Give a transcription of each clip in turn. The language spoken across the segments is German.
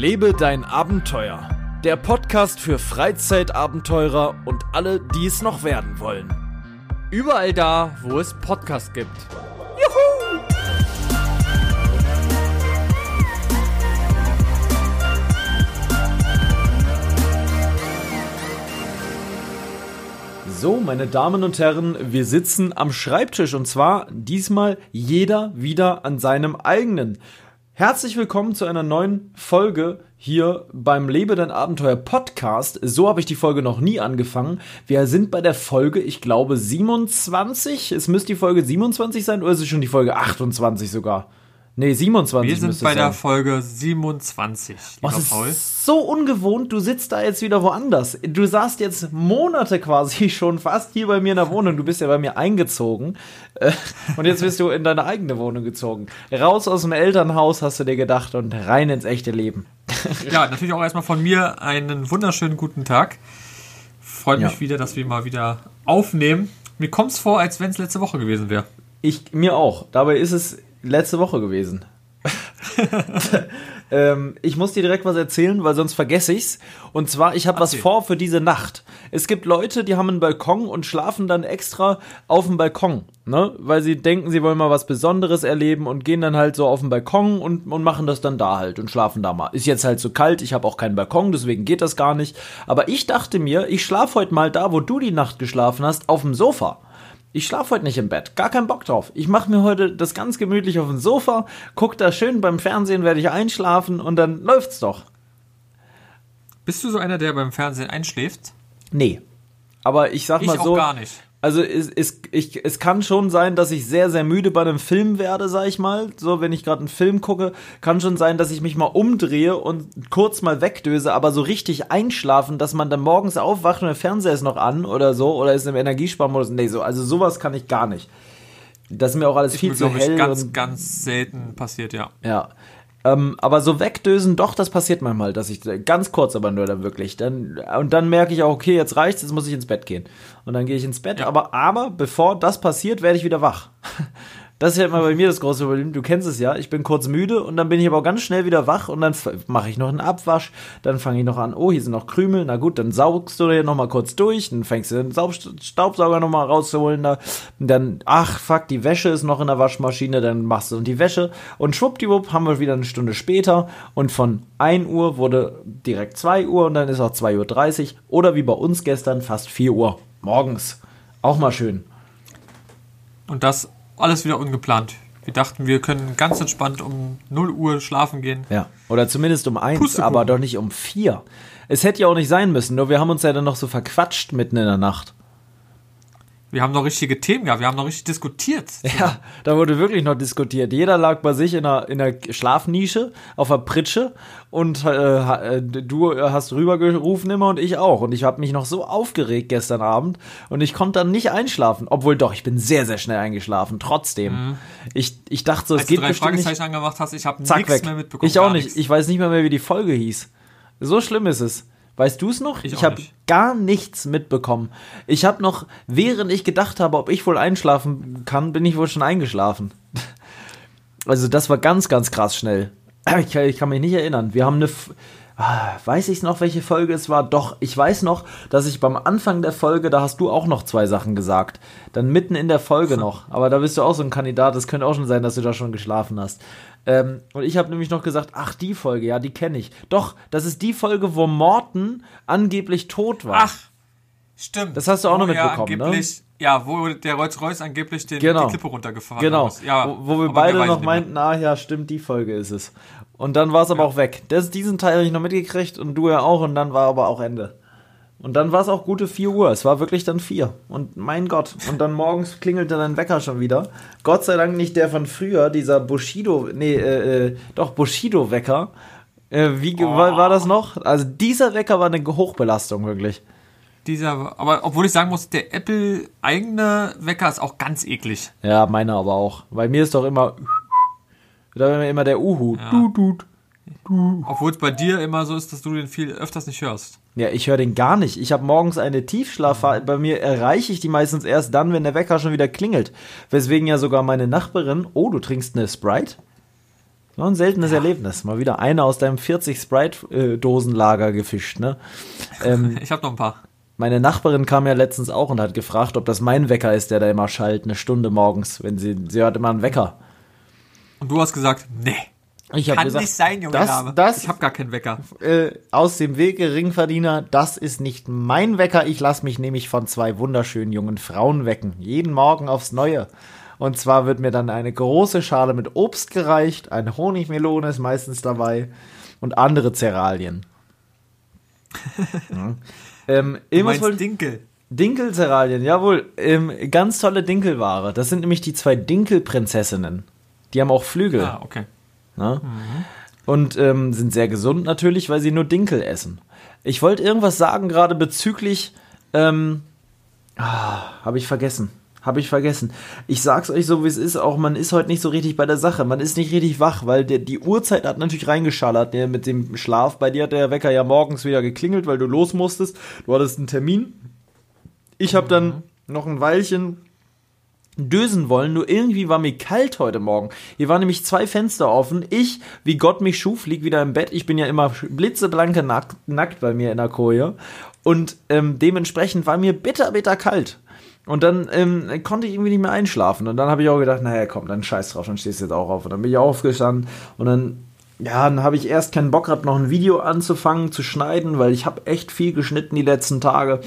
Lebe dein Abenteuer. Der Podcast für Freizeitabenteurer und alle, die es noch werden wollen. Überall da, wo es Podcasts gibt. So, meine Damen und Herren, wir sitzen am Schreibtisch und zwar diesmal jeder wieder an seinem eigenen. Herzlich willkommen zu einer neuen Folge hier beim Lebe dein Abenteuer Podcast. So habe ich die Folge noch nie angefangen. Wir sind bei der Folge, ich glaube, 27. Es müsste die Folge 27 sein oder ist es schon die Folge 28 sogar? Nee, 27. Wir sind bei der Folge 27, lieber oh, Paul. Ist so ungewohnt, du sitzt da jetzt wieder woanders. Du saßt jetzt Monate quasi schon fast hier bei mir in der Wohnung. Du bist ja bei mir eingezogen. Äh, und jetzt bist du in deine eigene Wohnung gezogen. Raus aus dem Elternhaus hast du dir gedacht und rein ins echte Leben. Ja, natürlich auch erstmal von mir einen wunderschönen guten Tag. Freut mich ja. wieder, dass wir mal wieder aufnehmen. Mir kommt es vor, als wenn es letzte Woche gewesen wäre. Ich, mir auch. Dabei ist es letzte Woche gewesen. ähm, ich muss dir direkt was erzählen, weil sonst vergesse ich's. Und zwar, ich habe was vor für diese Nacht. Es gibt Leute, die haben einen Balkon und schlafen dann extra auf dem Balkon, ne? Weil sie denken, sie wollen mal was Besonderes erleben und gehen dann halt so auf den Balkon und, und machen das dann da halt und schlafen da mal. Ist jetzt halt so kalt, ich habe auch keinen Balkon, deswegen geht das gar nicht. Aber ich dachte mir, ich schlafe heute mal da, wo du die Nacht geschlafen hast, auf dem Sofa. Ich schlafe heute nicht im Bett. Gar keinen Bock drauf. Ich mache mir heute das ganz gemütlich auf dem Sofa, guck da schön beim Fernsehen, werde ich einschlafen und dann läuft's doch. Bist du so einer, der beim Fernsehen einschläft? Nee. Aber ich sag ich mal so. Ich auch gar nicht. Also es, es, ich, es kann schon sein, dass ich sehr, sehr müde bei einem Film werde, sag ich mal. So, wenn ich gerade einen Film gucke, kann schon sein, dass ich mich mal umdrehe und kurz mal wegdöse, aber so richtig einschlafen, dass man dann morgens aufwacht und der Fernseher ist noch an oder so, oder ist im Energiesparmodus. Nee, so, also sowas kann ich gar nicht. Das ist mir auch alles ist viel mir, zu hell. Ich, ganz, ganz selten passiert, ja. Ja. Ähm, aber so wegdösen, doch, das passiert manchmal, dass ich ganz kurz aber nur dann wirklich. Dann, und dann merke ich auch, okay, jetzt reicht's, jetzt muss ich ins Bett gehen. Und dann gehe ich ins Bett, ja. aber, aber bevor das passiert, werde ich wieder wach. Das ist ja immer bei mir das große Problem. Du kennst es ja. Ich bin kurz müde und dann bin ich aber auch ganz schnell wieder wach und dann mache ich noch einen Abwasch. Dann fange ich noch an, oh, hier sind noch Krümel. Na gut, dann saugst du hier nochmal kurz durch. Dann fängst du den Staubsauger nochmal rauszuholen. Da. Dann, ach, fuck, die Wäsche ist noch in der Waschmaschine. Dann machst du die Wäsche. Und schwuppdiwupp haben wir wieder eine Stunde später. Und von 1 Uhr wurde direkt 2 Uhr und dann ist auch 2.30 Uhr. Oder wie bei uns gestern fast 4 Uhr morgens. Auch mal schön. Und das alles wieder ungeplant. Wir dachten, wir können ganz entspannt um 0 Uhr schlafen gehen. Ja, oder zumindest um 1, aber doch nicht um 4. Es hätte ja auch nicht sein müssen, nur wir haben uns ja dann noch so verquatscht mitten in der Nacht. Wir haben noch richtige Themen gehabt, wir haben noch richtig diskutiert. Ja, da wurde wirklich noch diskutiert. Jeder lag bei sich in einer, in einer Schlafnische auf der Pritsche und äh, äh du hast rübergerufen immer und ich auch. Und ich habe mich noch so aufgeregt gestern Abend und ich konnte dann nicht einschlafen. Obwohl doch, ich bin sehr, sehr schnell eingeschlafen. Trotzdem. Mhm. Ich, ich dachte so, es Als geht du drei bestimmt Fragezeichen nicht. angemacht hast, ich habe nichts mehr mitbekommen. Ich auch nicht. Ich weiß nicht mehr, mehr, wie die Folge hieß. So schlimm ist es. Weißt du es noch? Ich, ich habe gar nichts mitbekommen. Ich habe noch, während ich gedacht habe, ob ich wohl einschlafen kann, bin ich wohl schon eingeschlafen. Also das war ganz, ganz krass schnell. Ich, ich kann mich nicht erinnern. Wir haben eine, weiß ich noch, welche Folge es war? Doch, ich weiß noch, dass ich beim Anfang der Folge, da hast du auch noch zwei Sachen gesagt. Dann mitten in der Folge noch. Aber da bist du auch so ein Kandidat. Es könnte auch schon sein, dass du da schon geschlafen hast. Ähm, und ich habe nämlich noch gesagt, ach, die Folge, ja, die kenne ich. Doch, das ist die Folge, wo Morten angeblich tot war. Ach, stimmt. Das hast du auch noch mitbekommen, ne? Ja, wo der Rolls-Royce angeblich den, genau. die Klippe runtergefahren genau. ist. Ja, wo, wo wir beide noch meinten, ah ja, stimmt, die Folge ist es. Und dann war es aber ja. auch weg. Das, diesen Teil habe ich noch mitgekriegt und du ja auch und dann war aber auch Ende. Und dann war es auch gute 4 Uhr. Es war wirklich dann 4. Und mein Gott. Und dann morgens klingelte dein Wecker schon wieder. Gott sei Dank nicht der von früher, dieser Bushido, nee, äh, äh doch, Bushido-Wecker. Äh, wie oh. war, war das noch? Also dieser Wecker war eine Hochbelastung, wirklich. Dieser, aber obwohl ich sagen muss, der Apple eigene Wecker ist auch ganz eklig. Ja, meiner aber auch. Bei mir ist doch immer, da immer der Uhu. Ja. Du, du, du. Obwohl es bei dir immer so ist, dass du den viel öfters nicht hörst. Ja, ich höre den gar nicht. Ich habe morgens eine Tiefschlafphase. Bei mir erreiche ich die meistens erst dann, wenn der Wecker schon wieder klingelt. Weswegen ja sogar meine Nachbarin, oh, du trinkst eine Sprite? War ein seltenes ja. Erlebnis. Mal wieder einer aus deinem 40 Sprite-Dosenlager gefischt, ne? Ähm, ich habe noch ein paar. Meine Nachbarin kam ja letztens auch und hat gefragt, ob das mein Wecker ist, der da immer schallt, eine Stunde morgens, wenn sie, sie hört immer einen Wecker. Und du hast gesagt, nee. Ich Kann gesagt, nicht sein, Junge das, Dame. Das, ich habe gar keinen Wecker. Äh, aus dem Weg, Geringverdiener, das ist nicht mein Wecker. Ich lasse mich nämlich von zwei wunderschönen jungen Frauen wecken. Jeden Morgen aufs Neue. Und zwar wird mir dann eine große Schale mit Obst gereicht, eine Honigmelone ist meistens dabei und andere Cerealien. ja. Ähm, du meinst Dinkel. Dinkel-Cerealien, jawohl. Ähm, ganz tolle Dinkelware. Das sind nämlich die zwei Dinkelprinzessinnen. Die haben auch Flügel. Ah, okay. Mhm. Und ähm, sind sehr gesund natürlich, weil sie nur Dinkel essen. Ich wollte irgendwas sagen gerade bezüglich. Ähm, ah, Habe ich vergessen. Habe ich vergessen. Ich sag's euch so, wie es ist, auch man ist heute nicht so richtig bei der Sache. Man ist nicht richtig wach, weil der, die Uhrzeit hat natürlich reingeschallert der, mit dem Schlaf. Bei dir hat der Wecker ja morgens wieder geklingelt, weil du los musstest. Du hattest einen Termin. Ich habe dann mhm. noch ein Weilchen dösen wollen, nur irgendwie war mir kalt heute Morgen. Hier waren nämlich zwei Fenster offen. Ich, wie Gott mich schuf, lieg wieder im Bett. Ich bin ja immer blitzeblanke nackt, nackt bei mir in der Koje. Und ähm, dementsprechend war mir bitter, bitter kalt. Und dann ähm, konnte ich irgendwie nicht mehr einschlafen. Und dann habe ich auch gedacht, naja, komm, dann scheiß drauf, dann stehst du jetzt auch auf. Und dann bin ich aufgestanden und dann, ja, dann habe ich erst keinen Bock gehabt, noch ein Video anzufangen, zu schneiden, weil ich habe echt viel geschnitten die letzten Tage.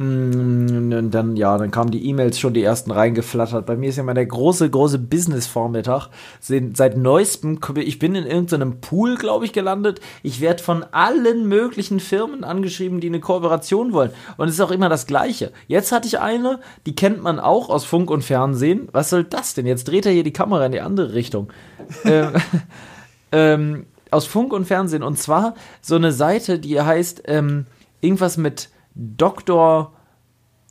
Mm, und dann, ja, dann kamen die E-Mails schon die ersten reingeflattert. Bei mir ist ja mal der große, große Business-Vormittag. Seit neuestem, ich bin in irgendeinem Pool, glaube ich, gelandet. Ich werde von allen möglichen Firmen angeschrieben, die eine Kooperation wollen. Und es ist auch immer das Gleiche. Jetzt hatte ich eine, die kennt man auch aus Funk und Fernsehen. Was soll das denn? Jetzt dreht er hier die Kamera in die andere Richtung. ähm, ähm, aus Funk und Fernsehen. Und zwar so eine Seite, die heißt ähm, irgendwas mit Dr.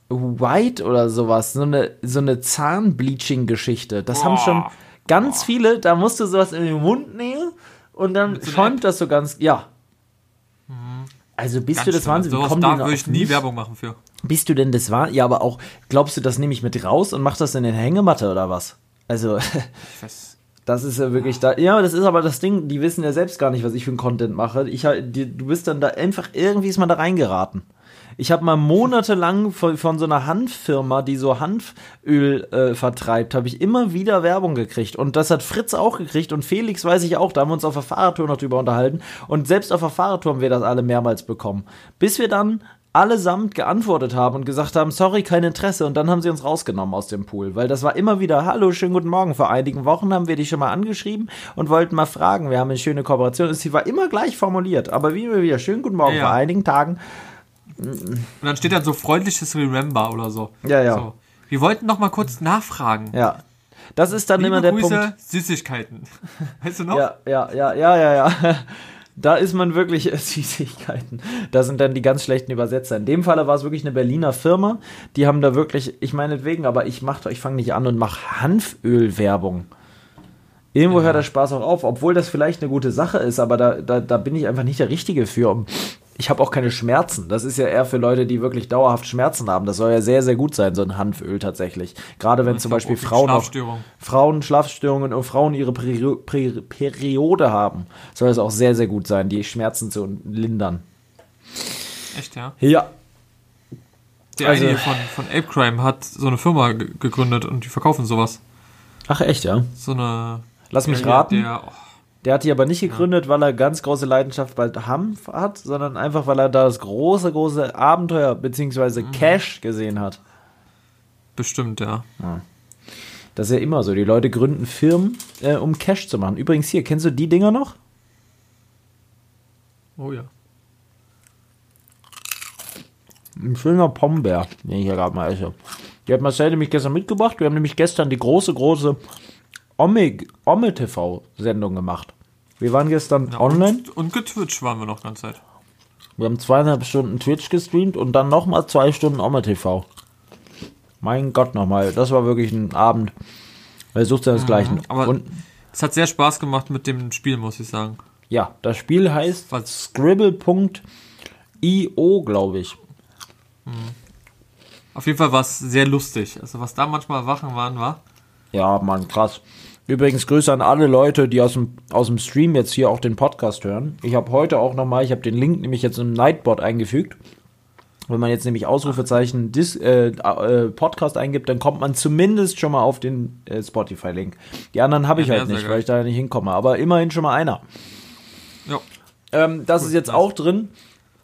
White oder sowas, so eine, so eine Zahnbleaching-Geschichte. Das oh. haben schon ganz oh. viele, da musst du sowas in den Mund nehmen und dann schäumt das so ganz, ja. Mhm. Also bist ganz du das Wahnsinn? Kommen da würde ich nie mich? Werbung machen für. Bist du denn das Wahnsinn? Ja, aber auch, glaubst du, das nehme ich mit raus und mach das in den Hängematte oder was? Also, das ist ja wirklich da. Ja, das ist aber das Ding, die wissen ja selbst gar nicht, was ich für ein Content mache. Ich, die, du bist dann da einfach, irgendwie ist man da reingeraten. Ich habe mal monatelang von, von, so einer Hanffirma, die so Hanföl äh, vertreibt, habe ich immer wieder Werbung gekriegt. Und das hat Fritz auch gekriegt und Felix weiß ich auch. Da haben wir uns auf der Fahrradtour noch drüber unterhalten. Und selbst auf der Fahrradtour haben wir das alle mehrmals bekommen. Bis wir dann allesamt geantwortet haben und gesagt haben, sorry, kein Interesse. Und dann haben sie uns rausgenommen aus dem Pool, weil das war immer wieder, hallo, schönen guten Morgen. Vor einigen Wochen haben wir dich schon mal angeschrieben und wollten mal fragen. Wir haben eine schöne Kooperation. Sie war immer gleich formuliert, aber wie immer wieder, schönen guten Morgen. Ja. Vor einigen Tagen und dann steht dann so freundliches Remember oder so. Ja, ja. So. Wir wollten noch mal kurz nachfragen. Ja. Das ist dann Liebe immer der Grüße, Punkt. Süßigkeiten. Weißt du noch? Ja, ja, ja, ja, ja, ja. Da ist man wirklich Süßigkeiten. Da sind dann die ganz schlechten Übersetzer. In dem Falle war es wirklich eine Berliner Firma. Die haben da wirklich, ich meinetwegen, aber ich mach, ich fange nicht an und mache Hanfölwerbung. Irgendwo ja. hört der Spaß auch auf, obwohl das vielleicht eine gute Sache ist, aber da, da, da bin ich einfach nicht der Richtige für, um ich habe auch keine Schmerzen. Das ist ja eher für Leute, die wirklich dauerhaft Schmerzen haben. Das soll ja sehr, sehr gut sein, so ein Hanföl tatsächlich. Gerade wenn zum Beispiel Frauen noch, Frauen Schlafstörungen und Frauen ihre Peri Peri Periode haben, soll es auch sehr, sehr gut sein, die Schmerzen zu lindern. Echt, ja? Ja. Der also, eine von, von Ape Crime hat so eine Firma gegründet und die verkaufen sowas. Ach, echt, ja? So eine. Lass mich raten. Der, oh, der hat die aber nicht gegründet, ja. weil er ganz große Leidenschaft bei Hanf hat, sondern einfach, weil er da das große, große Abenteuer bzw. Mhm. Cash gesehen hat. Bestimmt, ja. ja. Das ist ja immer so. Die Leute gründen Firmen, äh, um Cash zu machen. Übrigens hier, kennst du die Dinger noch? Oh ja. Ein schöner Pombeer, den ich hier gerade mal esse. Die hat Marcel nämlich gestern mitgebracht. Wir haben nämlich gestern die große, große Omme, TV-Sendung gemacht. Wir waren gestern ja, online. Und, und getwitcht waren wir noch ganz Zeit. Wir haben zweieinhalb Stunden Twitch gestreamt und dann nochmal zwei Stunden Omme TV. Mein Gott nochmal, das war wirklich ein Abend. Er sucht ja desgleichen. Mhm, aber und, es hat sehr Spaß gemacht mit dem Spiel, muss ich sagen. Ja, das Spiel heißt Scribble.io, glaube ich. Mhm. Auf jeden Fall war es sehr lustig. Also was da manchmal Wachen waren, war. Ja, Mann, krass. Übrigens Grüße an alle Leute, die aus dem, aus dem Stream jetzt hier auch den Podcast hören. Ich habe heute auch nochmal, ich habe den Link nämlich jetzt im Nightbot eingefügt. Wenn man jetzt nämlich Ausrufezeichen Dis, äh, äh, Podcast eingibt, dann kommt man zumindest schon mal auf den äh, Spotify-Link. Die anderen habe ich ja, halt nicht, weil ich da nicht hinkomme. Aber immerhin schon mal einer. Ja. Ähm, das Gut, ist jetzt auch drin.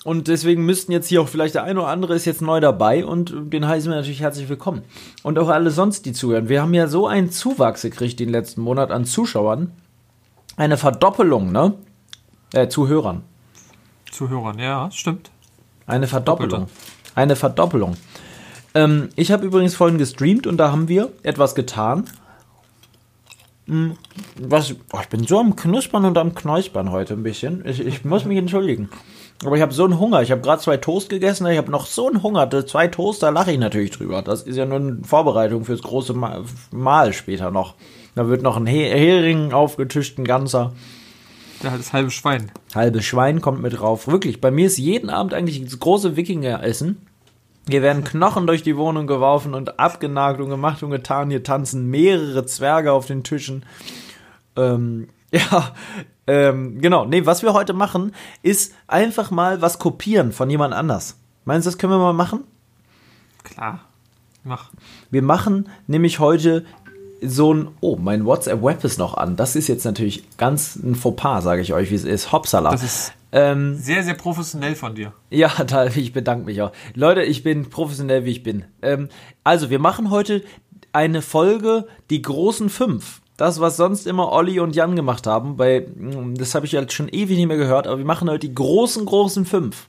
Und deswegen müssten jetzt hier auch vielleicht der eine oder andere ist jetzt neu dabei und den heißen wir natürlich herzlich willkommen. Und auch alle sonst, die zuhören. Wir haben ja so einen Zuwachs gekriegt den letzten Monat an Zuschauern. Eine Verdoppelung, ne? Äh, Zuhörern. Zuhörern, ja, stimmt. Eine Verdoppelung. Eine Verdoppelung. Ähm, ich habe übrigens vorhin gestreamt und da haben wir etwas getan. Hm, was, oh, ich bin so am Knuspern und am Knäuspern heute ein bisschen. Ich, ich muss mich entschuldigen. Aber ich habe so einen Hunger. Ich habe gerade zwei Toast gegessen. Ich habe noch so einen Hunger. Zwei Toast, da lache ich natürlich drüber. Das ist ja nur eine Vorbereitung fürs große Mahl später noch. Da wird noch ein Hering aufgetischt, ein ganzer. Ja, das halbe Schwein. Halbes Schwein kommt mit drauf. Wirklich, bei mir ist jeden Abend eigentlich das große Wikinger-Essen. Hier werden Knochen durch die Wohnung geworfen und abgenagt und gemacht und getan. Hier tanzen mehrere Zwerge auf den Tischen. Ähm, ja, ähm, genau. Nee, was wir heute machen, ist einfach mal was kopieren von jemand anders. Meinst du, das können wir mal machen? Klar. Mach. Wir machen nämlich heute so ein, oh, mein WhatsApp-Web ist noch an. Das ist jetzt natürlich ganz ein Fauxpas, sage ich euch, wie es ist. Hopsala. Das ist ähm, sehr, sehr professionell von dir. Ja, da, ich bedanke mich auch. Leute, ich bin professionell, wie ich bin. Ähm, also, wir machen heute eine Folge, die großen fünf. Das, was sonst immer Olli und Jan gemacht haben, bei, hm, das habe ich ja schon ewig nicht mehr gehört, aber wir machen heute die großen, großen fünf.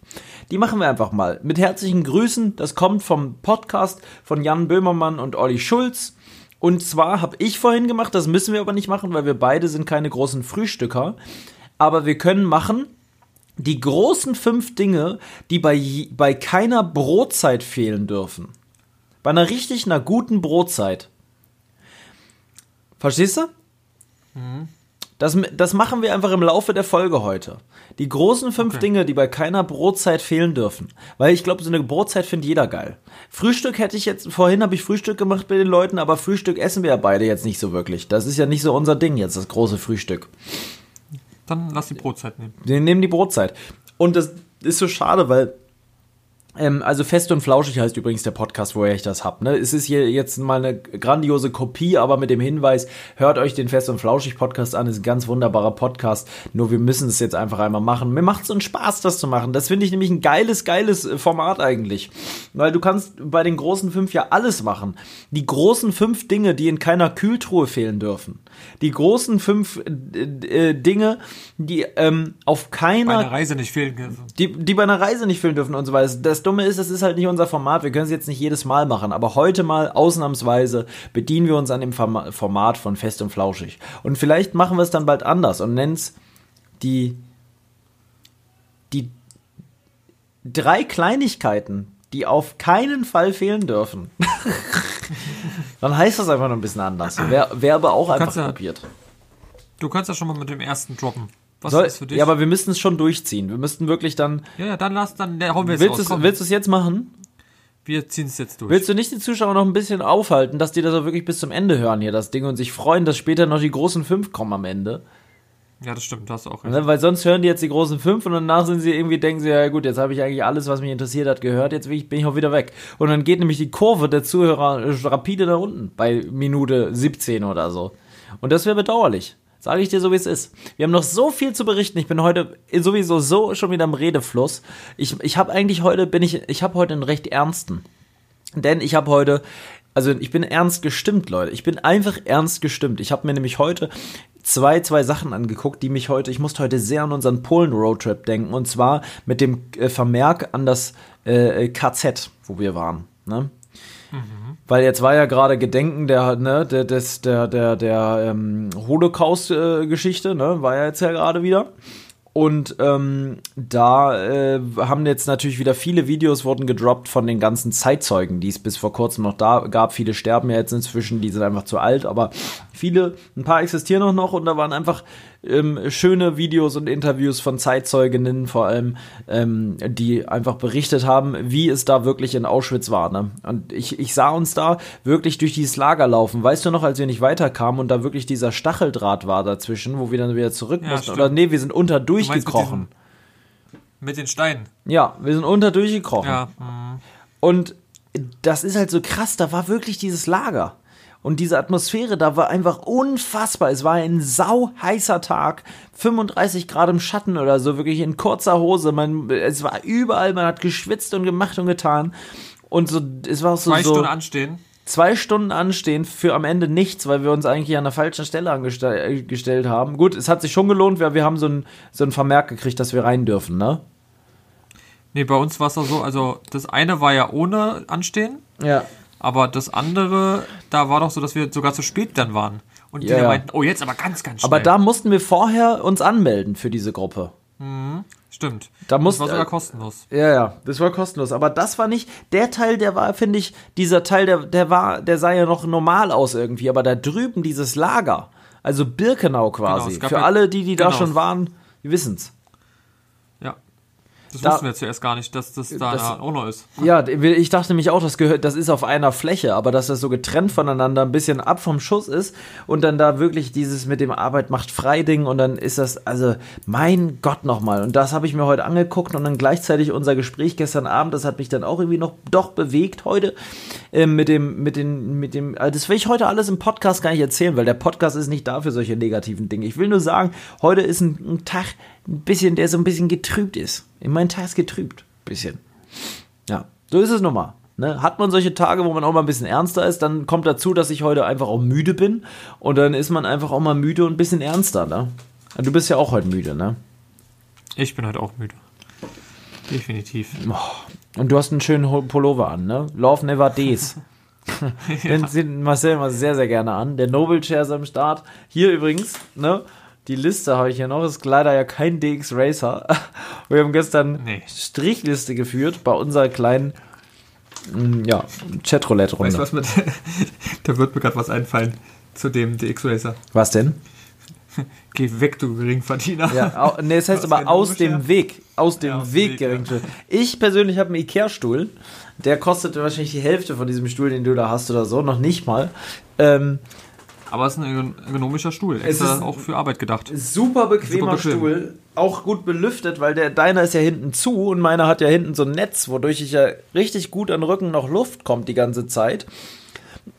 Die machen wir einfach mal. Mit herzlichen Grüßen. Das kommt vom Podcast von Jan Böhmermann und Olli Schulz. Und zwar habe ich vorhin gemacht, das müssen wir aber nicht machen, weil wir beide sind keine großen Frühstücker. Aber wir können machen die großen fünf Dinge, die bei, bei keiner Brotzeit fehlen dürfen. Bei einer richtig, einer guten Brotzeit. Verstehst du? Mhm. Das, das machen wir einfach im Laufe der Folge heute. Die großen fünf okay. Dinge, die bei keiner Brotzeit fehlen dürfen. Weil ich glaube, so eine Brotzeit findet jeder geil. Frühstück hätte ich jetzt, vorhin habe ich Frühstück gemacht bei den Leuten, aber Frühstück essen wir ja beide jetzt nicht so wirklich. Das ist ja nicht so unser Ding jetzt, das große Frühstück. Dann lass die Brotzeit nehmen. Wir nehmen die Brotzeit. Und das ist so schade, weil ähm, also Fest und Flauschig heißt übrigens der Podcast, woher ich das hab. Ne? Es ist hier jetzt mal eine grandiose Kopie, aber mit dem Hinweis, hört euch den Fest und Flauschig Podcast an, ist ein ganz wunderbarer Podcast. Nur wir müssen es jetzt einfach einmal machen. Mir macht so einen Spaß, das zu machen. Das finde ich nämlich ein geiles, geiles äh, Format eigentlich. Weil du kannst bei den großen fünf ja alles machen. Die großen fünf Dinge, die in keiner Kühltruhe fehlen dürfen. Die großen fünf äh, äh, Dinge, die ähm, auf keiner... Bei einer Reise nicht fehlen dürfen. Die, die bei einer Reise nicht fehlen dürfen und so weiter. Das Dumme ist, das ist halt nicht unser Format. Wir können es jetzt nicht jedes Mal machen, aber heute mal ausnahmsweise bedienen wir uns an dem Format von Fest und Flauschig. Und vielleicht machen wir es dann bald anders und nennen es die, die drei Kleinigkeiten, die auf keinen Fall fehlen dürfen. dann heißt das einfach noch ein bisschen anders. Wär aber auch einfach ja, probiert. Du kannst ja schon mal mit dem ersten droppen. Was Soll, ist für dich? Ja, aber wir müssten es schon durchziehen. Wir müssten wirklich dann. Ja, ja, dann lass, dann ja, hauen wir es willst raus. Willst du es jetzt machen? Wir ziehen es jetzt durch. Willst du nicht die Zuschauer noch ein bisschen aufhalten, dass die das auch wirklich bis zum Ende hören hier, das Ding, und sich freuen, dass später noch die großen fünf kommen am Ende? Ja, das stimmt, das auch recht. Ne, weil sonst hören die jetzt die großen fünf und danach sind sie irgendwie, denken sie, ja gut, jetzt habe ich eigentlich alles, was mich interessiert hat, gehört, jetzt bin ich auch wieder weg. Und dann geht nämlich die Kurve der Zuhörer rapide nach unten, bei Minute 17 oder so. Und das wäre bedauerlich. Sage ich dir so, wie es ist. Wir haben noch so viel zu berichten. Ich bin heute sowieso so schon wieder im Redefluss. Ich, ich habe eigentlich heute, bin ich, ich habe heute einen recht ernsten. Denn ich habe heute, also ich bin ernst gestimmt, Leute. Ich bin einfach ernst gestimmt. Ich habe mir nämlich heute zwei, zwei Sachen angeguckt, die mich heute, ich musste heute sehr an unseren Polen-Roadtrip denken. Und zwar mit dem äh, Vermerk an das äh, KZ, wo wir waren. Ne? Mhm. Weil jetzt war ja gerade Gedenken der, ne, der, des, der, der, der ähm, Holocaust-Geschichte, ne, war ja jetzt ja gerade wieder. Und ähm, da äh, haben jetzt natürlich wieder viele Videos wurden gedroppt von den ganzen Zeitzeugen, die es bis vor kurzem noch da gab. Viele sterben ja jetzt inzwischen, die sind einfach zu alt, aber viele, ein paar existieren auch noch und da waren einfach ähm, schöne Videos und Interviews von Zeitzeuginnen vor allem, ähm, die einfach berichtet haben, wie es da wirklich in Auschwitz war. Ne? Und ich, ich sah uns da wirklich durch dieses Lager laufen. Weißt du noch, als wir nicht weiterkamen und da wirklich dieser Stacheldraht war dazwischen, wo wir dann wieder zurück Ja, mussten? stimmt. Oder nee, wir sind unter meinst mit durchgekrochen. Mit den Steinen. Ja, wir sind unter durchgekrochen. Ja. mm. Und das ist halt so krass, da war wirklich dieses Lager. Und diese Atmosphäre, da war einfach unfassbar. Es war ein sau heißer Tag, 35 Grad im Schatten oder so, wirklich in kurzer Hose. Man, es war überall, man hat geschwitzt und gemacht und getan. Und so, es war so, Zwei so Stunden anstehen. zwei Stunden anstehen für am Ende nichts, weil wir uns eigentlich an der falschen Stelle angestellt haben. Gut, es hat sich schon gelohnt, weil wir haben so ein, so ein Vermerk gekriegt, dass wir rein dürfen, ne? Nee, bei uns war es auch so, also das eine war ja ohne Anstehen, Ja. Aber das andere, da war doch so, dass wir sogar zu spät dann waren. Und die Ja, dann meinten, oh, jetzt aber ganz, ganz schnell. Aber da mussten wir vorher uns anmelden für diese Gruppe. Stimmt. Da muss- das war sogar kostenlos. Ja, ja, das war kostenlos. Aber das war nicht, der Teil, der war, finde ich, dieser Teil, der, der war, der sah ja noch normal aus irgendwie, aber da drüben dieses Lager, also Birkenau quasi, Genau, es gab für ja- alle, die, die da genau. schon waren, die wissen's. Das Da- wussten wir zuerst gar nicht, dass das da Das- auch noch ist. Ja, ich dachte nämlich auch, das gehört, das ist auf einer Fläche, aber dass das so getrennt voneinander ein bisschen ab vom Schuss ist und dann da wirklich dieses mit dem Arbeit macht frei Ding und dann ist das, also mein Gott nochmal. Und das habe ich mir heute angeguckt und dann gleichzeitig unser Gespräch gestern Abend, das hat mich dann auch irgendwie noch doch bewegt heute ähm, mit dem, mit den, mit dem, also das will ich heute alles im Podcast gar nicht erzählen, weil der Podcast ist nicht da für solche negativen Dinge. Ich will nur sagen, heute ist ein, ein Tag, ein bisschen, der so ein bisschen getrübt ist. Mein Tag ist getrübt. Bisschen. Ja, so ist es nun mal. Ne? Hat man solche Tage, wo man auch mal ein bisschen ernster ist, dann kommt dazu, dass ich heute einfach auch müde bin. Und dann ist man einfach auch mal müde und ein bisschen ernster. Ne? Du bist ja auch heute müde, ne? Ich bin heute auch müde. Definitiv. Und du hast einen schönen Pullover an, ne? Love Never Days. Den sieht Marcel immer sehr, sehr gerne an. Der Noble Chair ist am Start. Hier übrigens, ne? Die Liste habe ich hier noch. Ist leider ja kein DX Racer. Wir haben gestern Nee. Strichliste geführt bei unserer kleinen mm, ja, Chatroulette-Runde. Weißt du, was mit. da wird mir gerade was einfallen zu dem DX Racer. Was denn? Geh weg, du Geringverdiener. Ja, au, nee, es heißt aber aus dem Weg. Aus dem Ja, Weg Weg, gering. Ich persönlich habe einen Ikea-Stuhl. Der kostet wahrscheinlich die Hälfte von diesem Stuhl, den du da hast oder so. Noch nicht mal. Ähm, Aber es ist ein ergonomischer Stuhl. Es Extra ist- auch für Arbeit gedacht. super bequemer Super bequem. Stuhl. Auch gut belüftet, weil der deiner ist ja hinten zu und meiner hat ja hinten so ein Netz, wodurch ich ja richtig gut an den Rücken noch Luft kommt die ganze Zeit.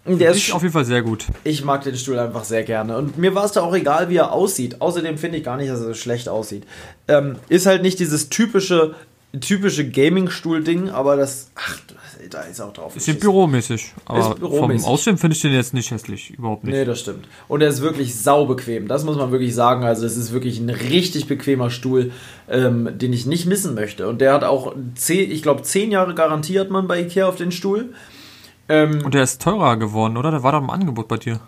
Der Ich ist auf jeden Fall sehr gut. Ich mag den Stuhl einfach sehr gerne. Und mir war es da auch egal, wie er aussieht. Außerdem finde ich gar nicht, dass er so schlecht aussieht. Ähm, ist halt nicht dieses typische, typische Gaming-Stuhl-Ding, aber das. Ach, da ist auch drauf. Bisschen geschissen. büromäßig. Aber büromäßig. vom Aussehen finde ich den jetzt nicht hässlich. Überhaupt nicht. Nee, das stimmt. Und er ist wirklich saubequem. Das muss man wirklich sagen. Also, es ist wirklich ein richtig bequemer Stuhl, ähm, den ich nicht missen möchte. Und der hat auch, zehn, ich glaube, zehn Jahre Garantie hat man bei Ikea auf den Stuhl. Ähm, Und der ist teurer geworden, oder? Der war doch im Angebot bei dir.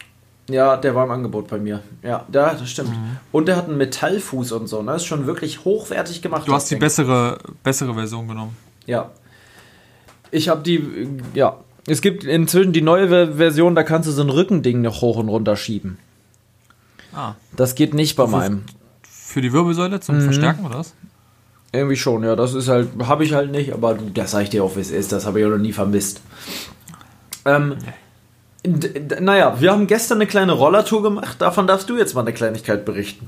Ja, der war im Angebot bei mir. Ja, da, das stimmt. Und der hat einen Metallfuß und so, ne? Ist schon wirklich hochwertig gemacht. Du hast die Ding. bessere, bessere Version genommen. Ja. Ich habe die, ja. Es gibt inzwischen die neue Ver- Version, da kannst du so ein Rückending noch hoch und runter schieben. Ah. Das geht nicht bei meinem. Für die Wirbelsäule Mhm. zum Verstärken, oder was? Irgendwie schon, ja. Das ist halt, habe ich halt nicht, aber das sag ich dir auch, wie es ist. Das habe ich auch noch nie vermisst. Ähm, d- naja, wir haben gestern eine kleine Rollertour gemacht. Davon darfst du jetzt mal eine Kleinigkeit berichten.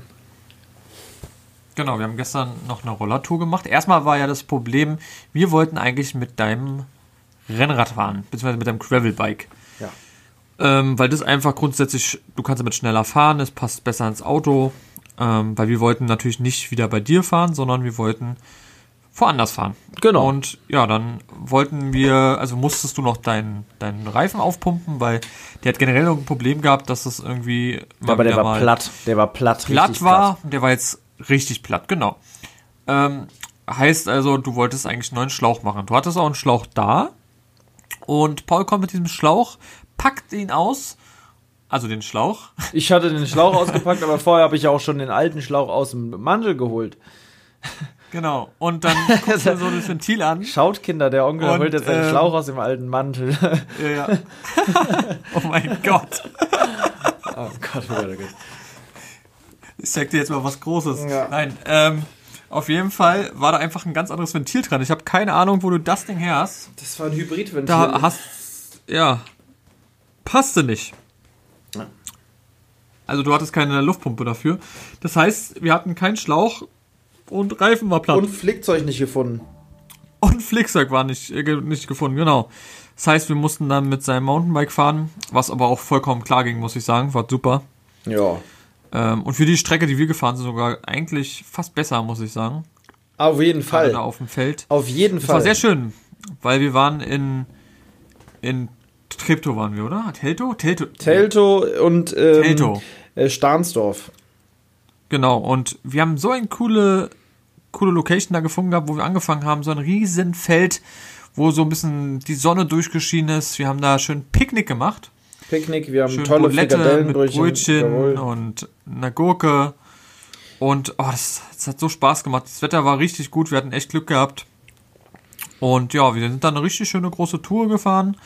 Genau, wir haben gestern noch eine Rollertour gemacht. Erstmal war ja das Problem, wir wollten eigentlich mit deinem Rennrad fahren, beziehungsweise mit deinem Gravelbike. Ja. Ähm, weil das einfach grundsätzlich, du kannst damit schneller fahren, es passt besser ins Auto. Ähm, weil wir wollten natürlich nicht wieder bei dir fahren, sondern wir wollten woanders fahren. Genau. Und ja, dann wollten wir, also musstest du noch deinen, deinen Reifen aufpumpen, weil der hat generell noch ein Problem gehabt, dass das irgendwie. mal aber der war platt. Der war platt. platt war. Und der war jetzt richtig platt, genau. Ähm, heißt also, du wolltest eigentlich einen neuen Schlauch machen. Du hattest auch einen Schlauch da. Und Paul kommt mit diesem Schlauch, packt ihn aus. Also den Schlauch. Ich hatte den Schlauch ausgepackt, aber vorher habe ich auch schon den alten Schlauch aus dem Mantel geholt. Genau. Und dann guckst du so das Ventil an. Schaut, Kinder, der Onkel Und, holt jetzt einen ähm, Schlauch aus dem alten Mantel. Ja, ja. oh mein Gott. oh Gott, oh Gott, oh Gott. Ich zeig dir jetzt mal was Großes. Ja. Nein, ähm, auf jeden Fall war da einfach ein ganz anderes Ventil dran. Ich habe keine Ahnung, wo du das Ding her hast. Das war ein Hybridventil. Da hast, ja, passte nicht. Ja. Also du hattest keine Luftpumpe dafür. Das heißt, wir hatten keinen Schlauch und Reifen war platt. und Flickzeug nicht gefunden. Und Flickzeug war nicht, äh, nicht gefunden, genau. Das heißt, wir mussten dann mit seinem Mountainbike fahren, was aber auch vollkommen klar ging, muss ich sagen. War super. Ja. Ähm, und für die Strecke, die wir gefahren sind, sogar eigentlich fast besser, muss ich sagen. Auf jeden Fall. auf dem Feld. Auf jeden Das Fall. war sehr schön, weil wir waren in, in Treptow waren wir, oder? Telto? Telto. Telto und ähm, Teltow. Äh, Stahnsdorf. Genau, und wir haben so eine coole, coole Location da gefunden gehabt, wo wir angefangen haben, so ein riesen Feld, wo so ein bisschen die Sonne durchgeschienen ist. Wir haben da schön Picknick gemacht. Picknick, wir haben Schön tolle Bulette mit. Brötchen Jawohl. und einer Gurke. Und oh, das, das hat so Spaß gemacht. Das Wetter war richtig gut, wir hatten echt Glück gehabt. Und ja, wir sind dann eine richtig schöne große Tour gefahren.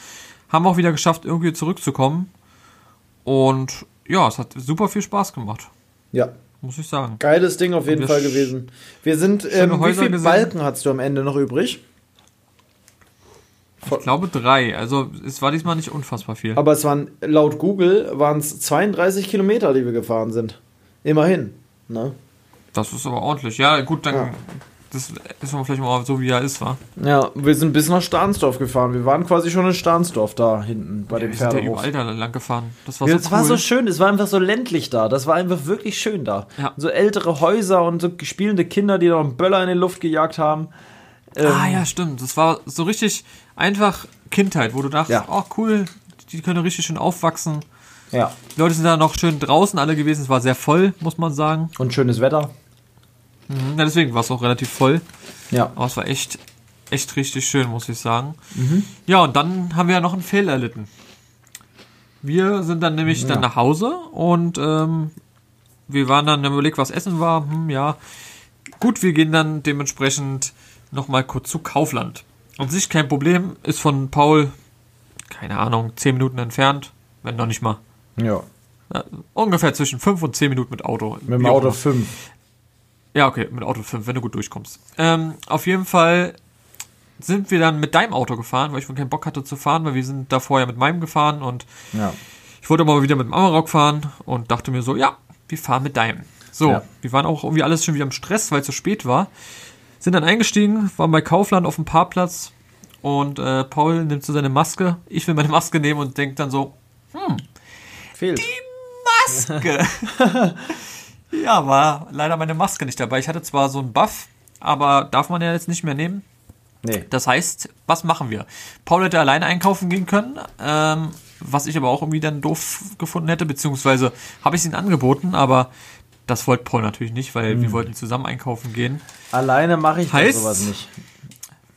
Haben auch wieder geschafft, irgendwie zurückzukommen. Und ja, es hat super viel Spaß gemacht, Ja, muss ich sagen. geiles Ding auf jeden Fall gewesen. Wir sind, ähm, wie viele. Balken hast du am Ende noch übrig? Ich glaube drei. Also es war diesmal nicht unfassbar viel. Aber es waren, laut Google, waren es 32 Kilometer, die wir gefahren sind. Immerhin. Ne? Das ist aber ordentlich. Ja, gut, dann Ja. das ist man vielleicht mal so, wie er ist, war. Ja, wir sind bis nach Stahnsdorf gefahren. Wir waren quasi schon in Stahnsdorf da hinten bei dem Wir sind ja Pferdehof. überall da lang gefahren. Das war Ja, so es cool. war so schön, es war einfach so ländlich da. Das war einfach wirklich schön da. Ja. So ältere Häuser und so spielende Kinder, die noch einen Böller in die Luft gejagt haben. Ähm, Ah ja, stimmt. Das war so richtig einfach Kindheit, wo du dachtest, Ja. oh cool, die können richtig schön aufwachsen. ja. Die Leute sind da noch schön draußen alle gewesen. Es war sehr voll, muss man sagen. Und schönes Wetter. Mhm. Ja, deswegen war es auch relativ voll. Ja. Aber es war echt, echt richtig schön, muss ich sagen. Mhm. Ja, und dann haben wir ja noch einen Fehl erlitten. Wir sind dann nämlich dann nach Hause und ähm, wir waren dann überlegt, was Essen war. Hm, ja, gut, wir gehen dann dementsprechend nochmal kurz zu Kaufland. An sich kein Problem, ist von Paul, keine Ahnung, 10 Minuten entfernt, wenn noch nicht mal. Ja. Ja, ungefähr zwischen 5 und 10 Minuten mit Auto. Mit dem Auto immer. 5. Ja, okay, mit Auto 5, wenn du gut durchkommst. Ähm, auf jeden Fall sind wir dann mit deinem Auto gefahren, weil ich keinen Bock hatte zu fahren, weil wir sind davor ja mit meinem gefahren und Ja. ich wollte mal wieder mit dem Amarok fahren und dachte mir so, ja, wir fahren mit deinem. So, Ja. wir waren auch irgendwie alles schon wieder im Stress, weil es so spät war. Sind dann eingestiegen, waren bei Kaufland auf dem Parkplatz und äh, Paul nimmt so seine Maske. Ich will meine Maske nehmen und denkt dann so, Fehlt. Maske. ja, war leider meine Maske nicht dabei. Ich hatte zwar so einen Buff, aber darf man ja jetzt nicht mehr nehmen. Nee. Das heißt, was machen wir? Paul hätte alleine einkaufen gehen können, ähm, was ich aber auch irgendwie dann doof gefunden hätte, beziehungsweise habe ich es ihm angeboten, aber das wollte Paul natürlich nicht, weil wir wollten zusammen einkaufen gehen. Alleine mache ich Heißt- sowas nicht.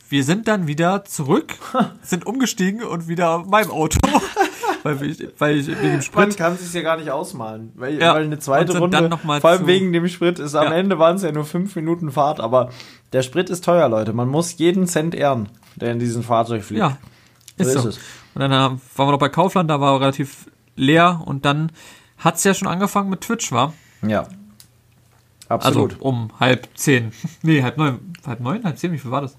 Wir sind dann wieder zurück, sind umgestiegen und wieder meinem Auto, weil, ich, weil ich wegen dem Man Sprit kann es sich ja gar nicht ausmalen. Weil, Ja, weil eine zweite Runde, vor allem zu- wegen dem Sprit, ist am Ja. Ende waren es ja nur fünf Minuten Fahrt, aber der Sprit ist teuer, Leute. Man muss jeden Cent ehren, der in diesem Fahrzeug fliegt. Ja, ist So so. ist es. Und dann äh, waren wir noch bei Kaufland, da war relativ leer und dann hat's ja schon angefangen mit Twitch, war. Ja. Also Absolut. um halb zehn. Nee, halb neun. Halb neun, halb zehn, wie viel war das?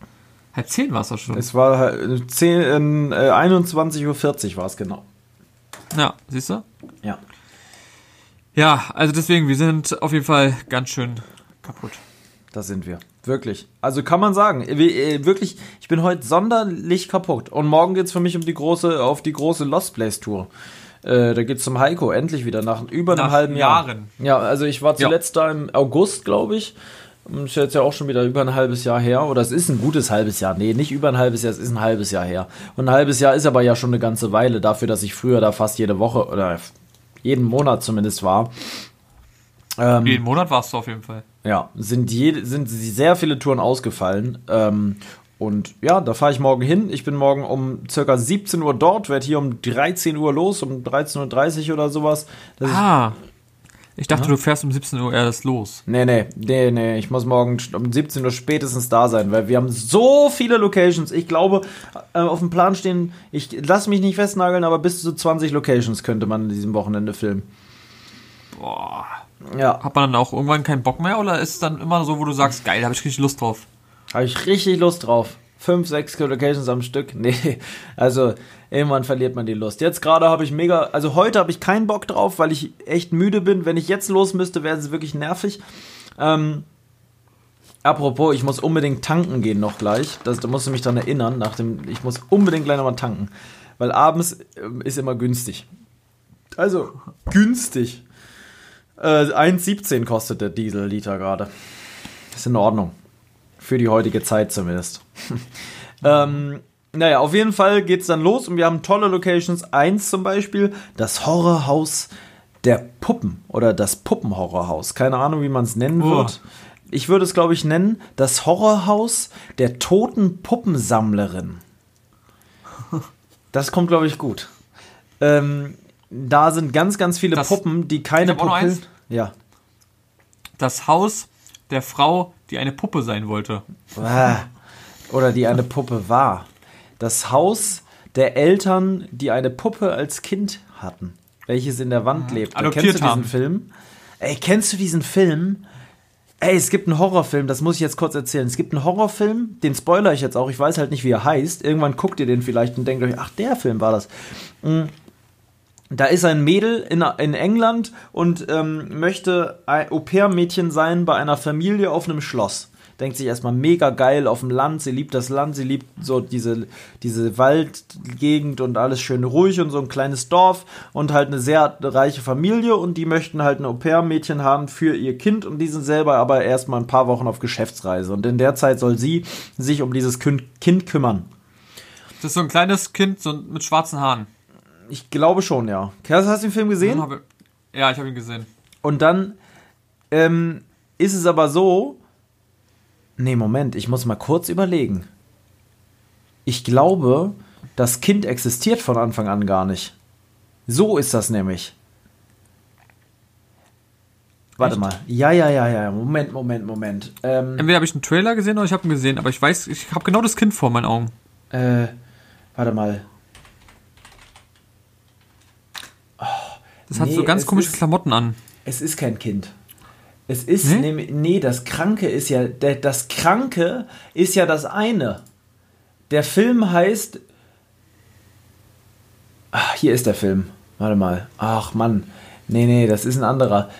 Halb zehn war es doch schon. es war halt 10, äh, 21.40 Uhr war es genau. ja, siehst du? Ja. Ja, also deswegen, wir sind auf jeden Fall ganz schön kaputt. Da sind wir. Wirklich. Also kann man sagen, wie- äh, wirklich, ich bin heute sonderlich kaputt. Und morgen geht's für mich um die große, auf die große Lost Place Tour. Äh, da geht's zum Heiko, endlich wieder, nach über einem Nach halben Jahr. Jahren. Ja, also ich war Ja. zuletzt da im August, glaube ich. Und Ist jetzt ja auch schon wieder über ein halbes Jahr her. Oder es ist ein gutes halbes Jahr. Nee, nicht über ein halbes Jahr, es ist ein halbes Jahr her. Und ein halbes Jahr ist aber ja schon eine ganze Weile dafür, dass ich früher da fast jede Woche oder jeden Monat zumindest war. Ähm, Jeden Monat warst du auf jeden Fall. ja, sind, je, sind sehr viele Touren ausgefallen. Ähm, und ja, da fahre ich morgen hin. Ich bin morgen um circa 17 Uhr dort, werde hier um 13 Uhr los, um 13.30 Uhr oder sowas. Ah. Ich dachte, du fährst um 17 Uhr erst los. nee, nee, nee, nee, ich muss morgen um 17 Uhr spätestens da sein, weil wir haben so viele Locations. Ich glaube, äh, auf dem Plan stehen, ich lasse mich nicht festnageln, aber bis zu 20 Locations könnte man in diesem Wochenende filmen. boah, Ja, hat man dann auch irgendwann keinen Bock mehr oder ist es dann immer so, wo du sagst, geil, da habe ich richtig Lust drauf? Habe ich richtig Lust drauf. Fünf, sechs Locations am Stück. Nee, also irgendwann verliert man die Lust. Jetzt gerade habe ich mega, also heute habe ich keinen Bock drauf, weil ich echt müde bin. Wenn ich jetzt los müsste, wäre es wirklich nervig. Ähm, apropos, ich muss unbedingt tanken gehen noch gleich. Das, da musst du mich dran erinnern. Nach dem, ich muss unbedingt gleich nochmal tanken. Weil abends ähm, ist immer günstig. Also, günstig. Äh, 1,17 kostet der Diesel-Liter gerade. Ist in Ordnung. Für die heutige Zeit zumindest. ähm, naja, auf jeden Fall geht's dann los und wir haben tolle Locations. Eins zum Beispiel, das Horrorhaus der Puppen oder das Puppenhorrorhaus. Keine Ahnung, wie man es nennen Oh. wird. Ich würde es, glaube ich, nennen, das Horrorhaus der toten Puppensammlerin. Das kommt, glaube ich, gut. Ähm, da sind ganz, ganz viele Das- Puppen, die keine eins. Ja. Das Haus der Frau, die eine Puppe sein wollte. Ah. Oder die eine Puppe war. Das Haus der Eltern, die eine Puppe als Kind hatten, welches in der Wand lebte. adoptiert Kennst du diesen haben. Film? Ey, kennst du diesen Film? Ey, es gibt einen Horrorfilm, das muss ich jetzt kurz erzählen. Es gibt einen Horrorfilm, den spoiler ich jetzt auch, ich weiß halt nicht, wie er heißt. Irgendwann guckt ihr den vielleicht und denkt euch, ach, der Film war das. Mm. Da ist ein Mädel in, in England und ähm, möchte ein Au-pair-Mädchen sein bei einer Familie auf einem Schloss. Denkt sich erstmal mega geil auf dem Land, sie liebt das Land, sie liebt so diese, diese Waldgegend und alles schön ruhig und so ein kleines Dorf und halt eine sehr reiche Familie und die möchten halt ein Au-pair-Mädchen haben für ihr Kind und die sind selber aber erstmal ein paar Wochen auf Geschäftsreise und in der Zeit soll sie sich um dieses Kind, kümmern. Das ist so ein kleines Kind so mit schwarzen Haaren. Ich glaube schon, ja. Hast hast du den Film gesehen? Ja, ich habe ihn gesehen. Und dann ähm, ist es aber so. Nee, Moment, ich muss mal kurz überlegen. Ich glaube, das Kind existiert von Anfang an gar nicht. So ist das nämlich. Warte Echt? mal. Ja, ja, ja, ja. Moment, Moment, Moment. Ähm, Entweder habe ich einen Trailer gesehen oder ich habe ihn gesehen, aber ich weiß, ich habe genau das Kind vor meinen Augen. äh, warte mal. Das hat Nee, so ganz komische ist- Klamotten an. Es ist kein Kind. Es ist Nee? nämlich, nee, das Kranke ist ja, der, das Kranke ist ja das eine. Der Film heißt, ach, hier ist der Film. Warte mal. Ach Mann. Nee, nee, das ist ein anderer.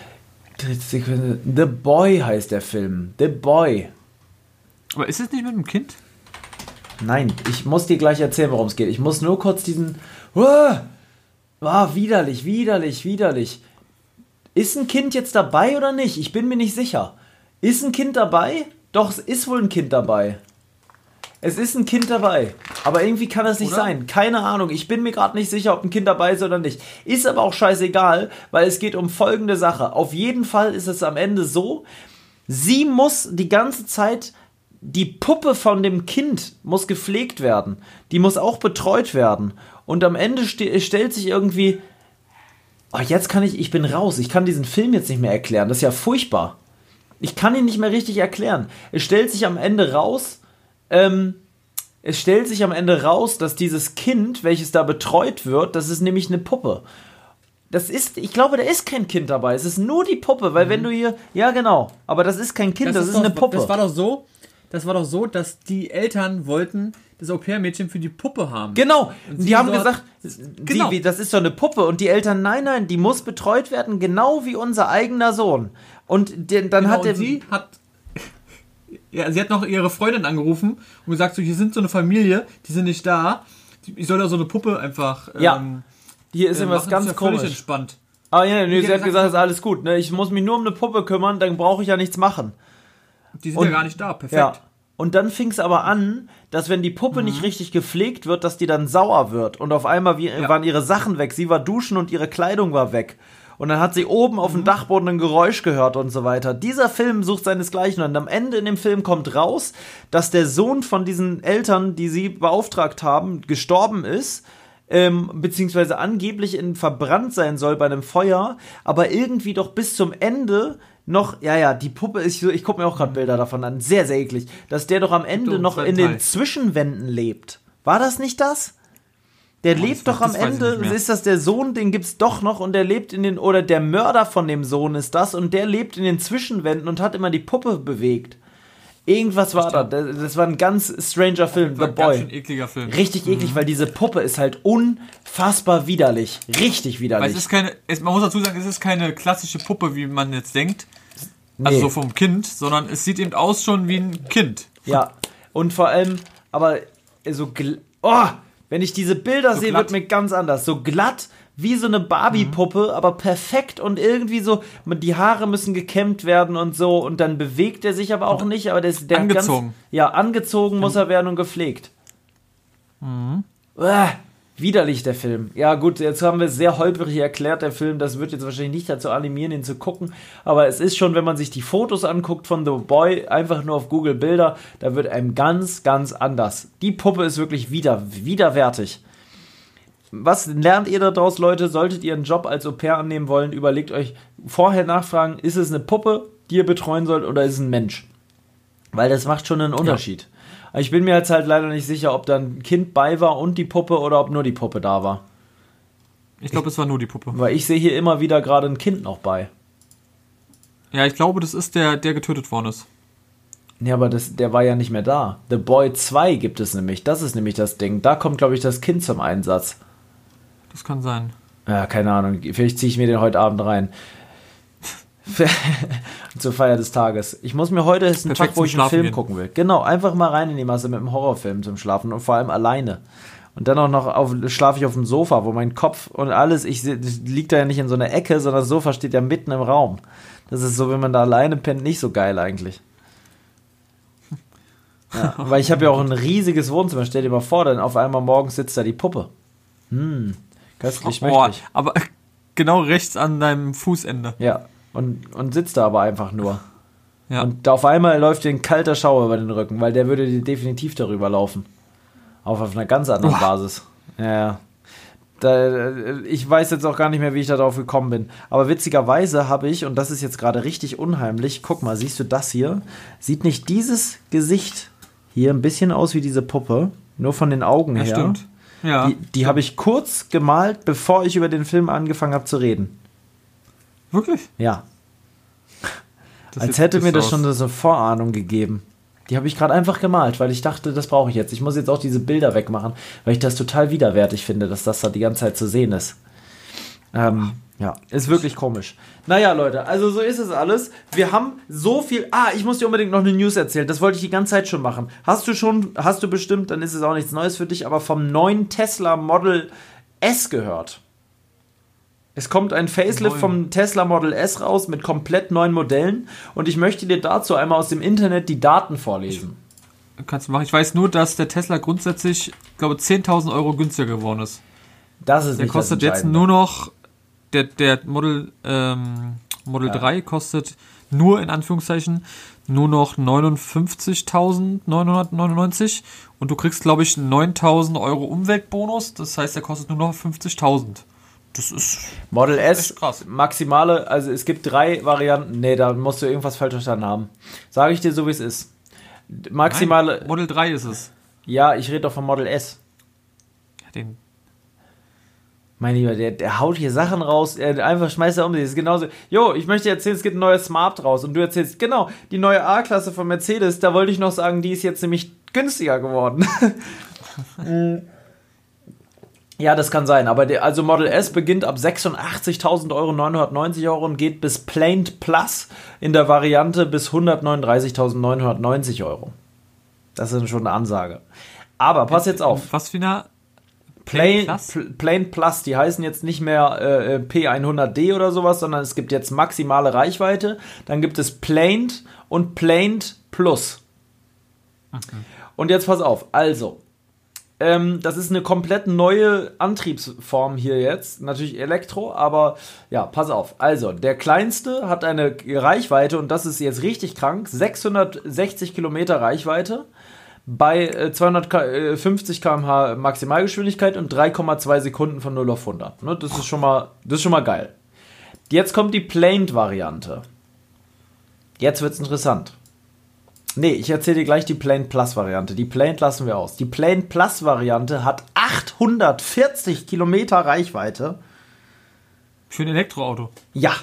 The Boy heißt der Film. The Boy. Aber ist es nicht mit dem Kind? Nein, ich muss dir gleich erzählen, worum es geht. Ich muss nur kurz diesen. Uah, ah, widerlich, widerlich, widerlich. Ist ein Kind jetzt dabei oder nicht? Ich bin mir nicht sicher. Ist ein Kind dabei? Doch, es ist wohl ein Kind dabei. Es ist ein Kind dabei. Aber irgendwie kann das nicht Oder? sein. Keine Ahnung. Ich bin mir gerade nicht sicher, ob ein Kind dabei ist oder nicht. Ist aber auch scheißegal, weil es geht um folgende Sache. Auf jeden Fall ist es am Ende so, sie muss die ganze Zeit, die Puppe von dem Kind muss gepflegt werden. Die muss auch betreut werden. Und am Ende ste stellt sich irgendwie, oh, jetzt kann ich, ich bin raus. Ich kann diesen Film jetzt nicht mehr erklären. Das ist ja furchtbar. Ich kann ihn nicht mehr richtig erklären. Es stellt sich am Ende raus, ähm, es stellt sich am Ende raus, dass dieses Kind, welches da betreut wird, das ist nämlich eine Puppe. Das ist, ich glaube, da ist kein Kind dabei. Es ist nur die Puppe, weil wenn du hier, ja genau, aber das ist kein Kind, das, ist, doch, eine Puppe. Das war doch so, das war doch so, dass die Eltern wollten das Au-pair-Mädchen für die Puppe haben. Genau, die haben gesagt, Genau. die, das ist doch eine Puppe. Und die Eltern, nein, nein, die muss betreut werden, genau wie unser eigener Sohn. Und den, dann Genau, hat und sie hat ja, sie hat noch ihre Freundin angerufen und gesagt, so, hier sind so eine Familie, die sind nicht da. Ich soll da so eine Puppe einfach. Ja, ähm, hier ist äh, immer was ganz ist ja völlig komisch. entspannt. Ah ja, nee, sie hat hat gesagt, gesagt, ist alles gut. Ne? Ich muss mich nur um eine Puppe kümmern, dann brauche ich ja nichts machen. Die sind Und- ja gar nicht da. Perfekt. Ja. Und dann fing es aber an, dass wenn die Puppe nicht richtig gepflegt wird, dass die dann sauer wird. Und auf einmal wie, waren ihre Sachen weg. Sie war duschen und ihre Kleidung war weg. Und dann hat sie oben auf dem Dachboden ein Geräusch gehört und so weiter. Dieser Film sucht seinesgleichen. Und am Ende in dem Film kommt raus, dass der Sohn von diesen Eltern, die sie beauftragt haben, gestorben ist. Ähm, beziehungsweise angeblich in, verbrannt sein soll bei einem Feuer, aber irgendwie doch bis zum Ende noch, ja, ja, die Puppe ist so, ich gucke mir auch gerade Bilder davon an, sehr, sehr eklig, dass der doch am Ende noch in den Zwischenwänden lebt. War das nicht das? Der Oh, lebt doch am Ende, ist das der Sohn, den gibt's doch noch und der lebt in den, oder der Mörder von dem Sohn ist das und der lebt in den Zwischenwänden und hat immer die Puppe bewegt. Irgendwas war da, das das war ein ganz stranger Film, The ein ganz Boy. ekliger Film. Richtig eklig, weil diese Puppe ist halt unfassbar widerlich. Richtig Weil widerlich. es ist keine, es, man muss dazu sagen, es ist keine klassische Puppe, wie man jetzt denkt. Also Nee. so vom Kind, sondern es sieht eben aus schon wie ein Kind. Ja, und vor allem, aber so gl Oh, wenn ich diese Bilder sehe, glatt. wird mir ganz anders. So glatt wie so eine Barbie-Puppe, Mhm. aber perfekt und irgendwie so, die Haare müssen gekämmt werden und so und dann bewegt er sich aber auch nicht, aber der ist der Angezogen. Ganz, ja, angezogen muss er werden und gepflegt. Uah, widerlich der Film. Ja gut, jetzt haben wir sehr holprig erklärt, der Film, das wird jetzt wahrscheinlich nicht dazu animieren, ihn zu gucken, aber es ist schon, wenn man sich die Fotos anguckt von The Boy, einfach nur auf Google Bilder, da wird einem ganz, ganz anders. Die Puppe ist wirklich wider, widerwärtig. Was lernt ihr daraus, Leute? Solltet ihr einen Job als Au pair annehmen wollen, überlegt euch vorher nachfragen, ist es eine Puppe, die ihr betreuen sollt, oder ist es ein Mensch? Weil das macht schon einen Unterschied. Aber Ich bin mir jetzt halt leider nicht sicher, ob da ein Kind bei war und die Puppe oder ob nur die Puppe da war. Ich glaube, es war nur die Puppe. Weil ich sehe hier immer wieder gerade ein Kind noch bei. Ja, ich glaube, das ist der, der getötet worden ist. Nee, aber das, der war ja nicht mehr da. The Boy 2 gibt es nämlich. Das ist nämlich das Ding. Da kommt, glaube ich, das Kind zum Einsatz. Das kann sein. Ja, keine Ahnung. Vielleicht ziehe ich mir den heute Abend rein. Zur Feier des Tages. Ich muss mir heute ist ein Perfekt Tag, wo ich einen Film gehen. gucken will. Genau, einfach mal rein in die Masse mit einem Horrorfilm zum Schlafen und vor allem alleine. Und dann auch noch auf, schlafe ich auf dem Sofa, wo mein Kopf und alles, ich liege da ja nicht in so einer Ecke, sondern das Sofa steht ja mitten im Raum. Das ist so, wenn man da alleine pennt, nicht so geil eigentlich. Ja, weil ich habe ja auch ein riesiges Wohnzimmer. Stell dir mal vor, dann auf einmal morgens sitzt da die Puppe. Hm, köstlich Boah, mächtig. aber genau rechts an deinem Fußende. Ja, und, und sitzt da aber einfach nur. Ja. Und da auf einmal läuft dir ein kalter Schauer über den Rücken, weil der würde dir definitiv darüber laufen. Auch auf einer ganz anderen Basis. Ja, ja. Da, ich weiß jetzt auch gar nicht mehr, wie ich darauf gekommen bin. Aber witzigerweise habe ich, und das ist jetzt gerade richtig unheimlich, guck mal, siehst du das hier? Sieht nicht dieses Gesicht hier ein bisschen aus wie diese Puppe? Nur von den Augen ja, her. stimmt. Ja. Die, die habe ich kurz gemalt, bevor ich über den Film angefangen habe zu reden. Wirklich? Ja. Das Als hätte mir das aus. schon so eine Vorahnung gegeben. Die habe ich gerade einfach gemalt, weil ich dachte, das brauche ich jetzt. Ich muss jetzt auch diese Bilder wegmachen, weil ich das total widerwärtig finde, dass das da die ganze Zeit zu sehen ist. Ähm, ja, ist wirklich komisch. Naja, Leute, also so ist es alles. Wir haben so viel. Ah, ich muss dir unbedingt noch eine News erzählen. Das wollte ich die ganze Zeit schon machen. Hast du schon, hast du bestimmt, dann ist es auch nichts Neues für dich, aber vom neuen Tesla Model S gehört. Es kommt ein Facelift vom Tesla Model S raus mit komplett neuen Modellen und ich möchte dir dazu einmal aus dem Internet die Daten vorlesen. Kannst du machen. Ich weiß nur, dass der Tesla grundsätzlich, ich glaube, 10.000 Euro günstiger geworden ist. Das ist Der kostet jetzt nur noch, der, der Model, ähm, Model Ja. 3 kostet nur in Anführungszeichen nur noch 59.999 und du kriegst, glaube ich, 9.000 Euro Umweltbonus. Das heißt, der kostet nur noch 50.000. Das ist Model S, maximale, also es gibt drei Varianten. Nee, da musst du irgendwas falsch verstanden haben. Sage ich dir so, wie es ist. Maximale, Nein, Model 3 ist es. ja, ich rede doch vom Model S. Ja, Den, Mein Lieber, der, der haut hier Sachen raus, er einfach schmeißt er um sich. Das ist genauso. Jo, ich möchte dir erzählen, es gibt ein neues Smart raus. Und du erzählst, genau, die neue A-Klasse von Mercedes, da wollte ich noch sagen, die ist jetzt nämlich günstiger geworden. ja, das kann sein. Aber der, also Model S beginnt ab 86.000 Euro, 990 Euro und geht bis Plain Plus in der Variante bis 139.990 Euro. Das ist schon eine Ansage. Aber pass jetzt auf. Was für eine Plain, Plus? Pl- Plain Plus, die heißen jetzt nicht mehr äh, äh, P100D oder sowas, sondern es gibt jetzt maximale Reichweite. Dann gibt es Plain und Plain Plus. Und jetzt pass auf, also, ähm, das ist eine komplett neue Antriebsform hier jetzt. Natürlich Elektro, aber ja, pass auf. Also, der kleinste hat eine Reichweite, und das ist jetzt richtig krank, 660 Kilometer Reichweite bei äh, 250 km/h Maximalgeschwindigkeit und 3,2 Sekunden von 0 auf 100. Ne, das ist schon mal, das ist schon mal geil. Jetzt kommt die Planed-Variante. Jetzt wird's interessant. Nee, ich erzähle dir gleich die Plain Plus Variante. Die Plain lassen wir aus. Die Plain Plus Variante hat 840 Kilometer Reichweite. Für ein Elektroauto. Ja.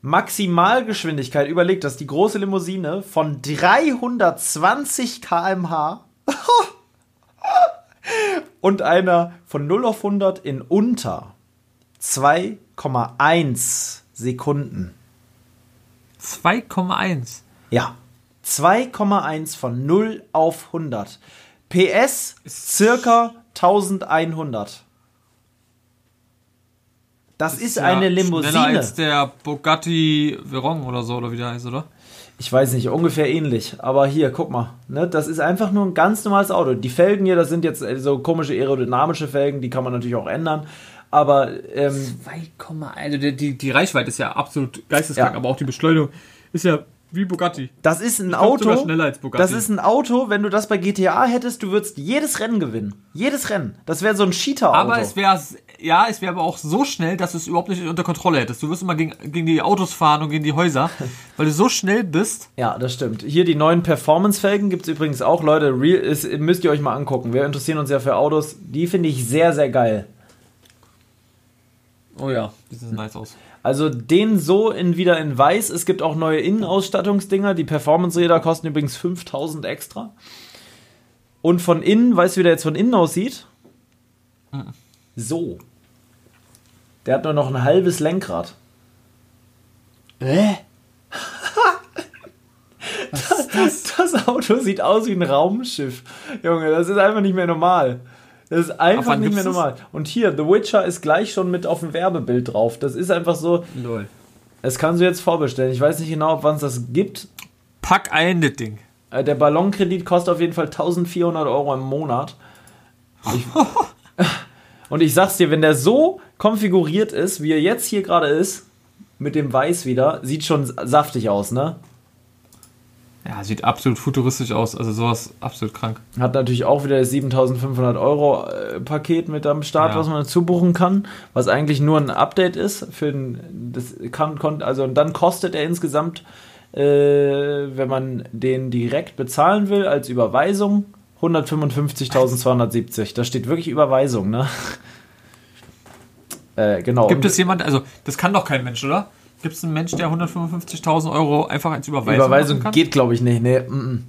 Maximalgeschwindigkeit, überlegt das, die große Limousine von 320 km/h und einer von 0 auf 100 in unter 2,1 Sekunden. 2,1. Ja. 2,1 von 0 auf 100. PS circa 1100. Das ist, ja eine Limousine. Schneller als der Bugatti Veyron oder so, oder wie der heißt, oder? Ich weiß nicht, ungefähr ähnlich. Aber hier, guck mal. Ne, das ist einfach nur ein ganz normales Auto. Die Felgen hier, das sind jetzt so komische aerodynamische Felgen, die kann man natürlich auch ändern. Aber ähm, 2,1. Also die, die, die Reichweite ist ja absolut geisteskrank, Ja. aber auch die Beschleunigung ist ja wie Bugatti. das ist ein Auto. schneller als Bugatti. Das ist ein Auto, wenn du das bei GTA hättest, du würdest jedes Rennen gewinnen. Jedes Rennen. Das wäre so ein Cheater-Auto. Aber es wäre, ja, es wäre aber auch so schnell, dass du es überhaupt nicht unter Kontrolle hättest. Du wirst immer gegen, gegen die Autos fahren und gegen die Häuser, weil du so schnell bist. Ja, das stimmt. Hier die neuen Performance-Felgen gibt es übrigens auch, Leute. Real, ist, müsst ihr euch mal angucken. Wir interessieren uns ja für Autos. Die finde ich sehr, sehr geil. Oh ja, die sehen nice aus. Also den so in, wieder in weiß. Es gibt auch neue Innenausstattungsdinger. Die Performance-Räder kosten übrigens 5000 extra. Und von innen, weißt du, wie der jetzt von innen aussieht? So. Der hat nur noch ein halbes Lenkrad. Hä? Das, das Auto sieht aus wie ein Raumschiff. Junge, das ist einfach nicht mehr normal. Das ist einfach nicht mehr das? normal. Und hier, The Witcher ist gleich schon mit auf dem Werbebild drauf. Das ist einfach so, Lol. es kannst du jetzt vorbestellen. Ich weiß nicht genau, wann es das gibt. Pack ein, das Ding. Äh, Der Ballonkredit kostet auf jeden Fall 1400 Euro im Monat. Ich, und ich sag's dir, wenn der so konfiguriert ist, wie er jetzt hier gerade ist, mit dem Weiß wieder, sieht schon saftig aus, ne? Ja, sieht absolut futuristisch aus. Also sowas absolut krank. Hat natürlich auch wieder das 7500 Euro äh, Paket mit am Start, Ja. was man dazu buchen kann, was eigentlich nur ein Update ist. Für den, das kann, kon, also und dann kostet er insgesamt, äh, wenn man den direkt bezahlen will, als Überweisung 155.270. Da steht wirklich Überweisung, ne? äh, genau. Gibt Und es jemand, also das kann doch kein Mensch, oder? Gibt es einen Mensch, der 155.000 Euro einfach als Überweisung, Überweisung geht, glaube ich, nicht. Nee, mm.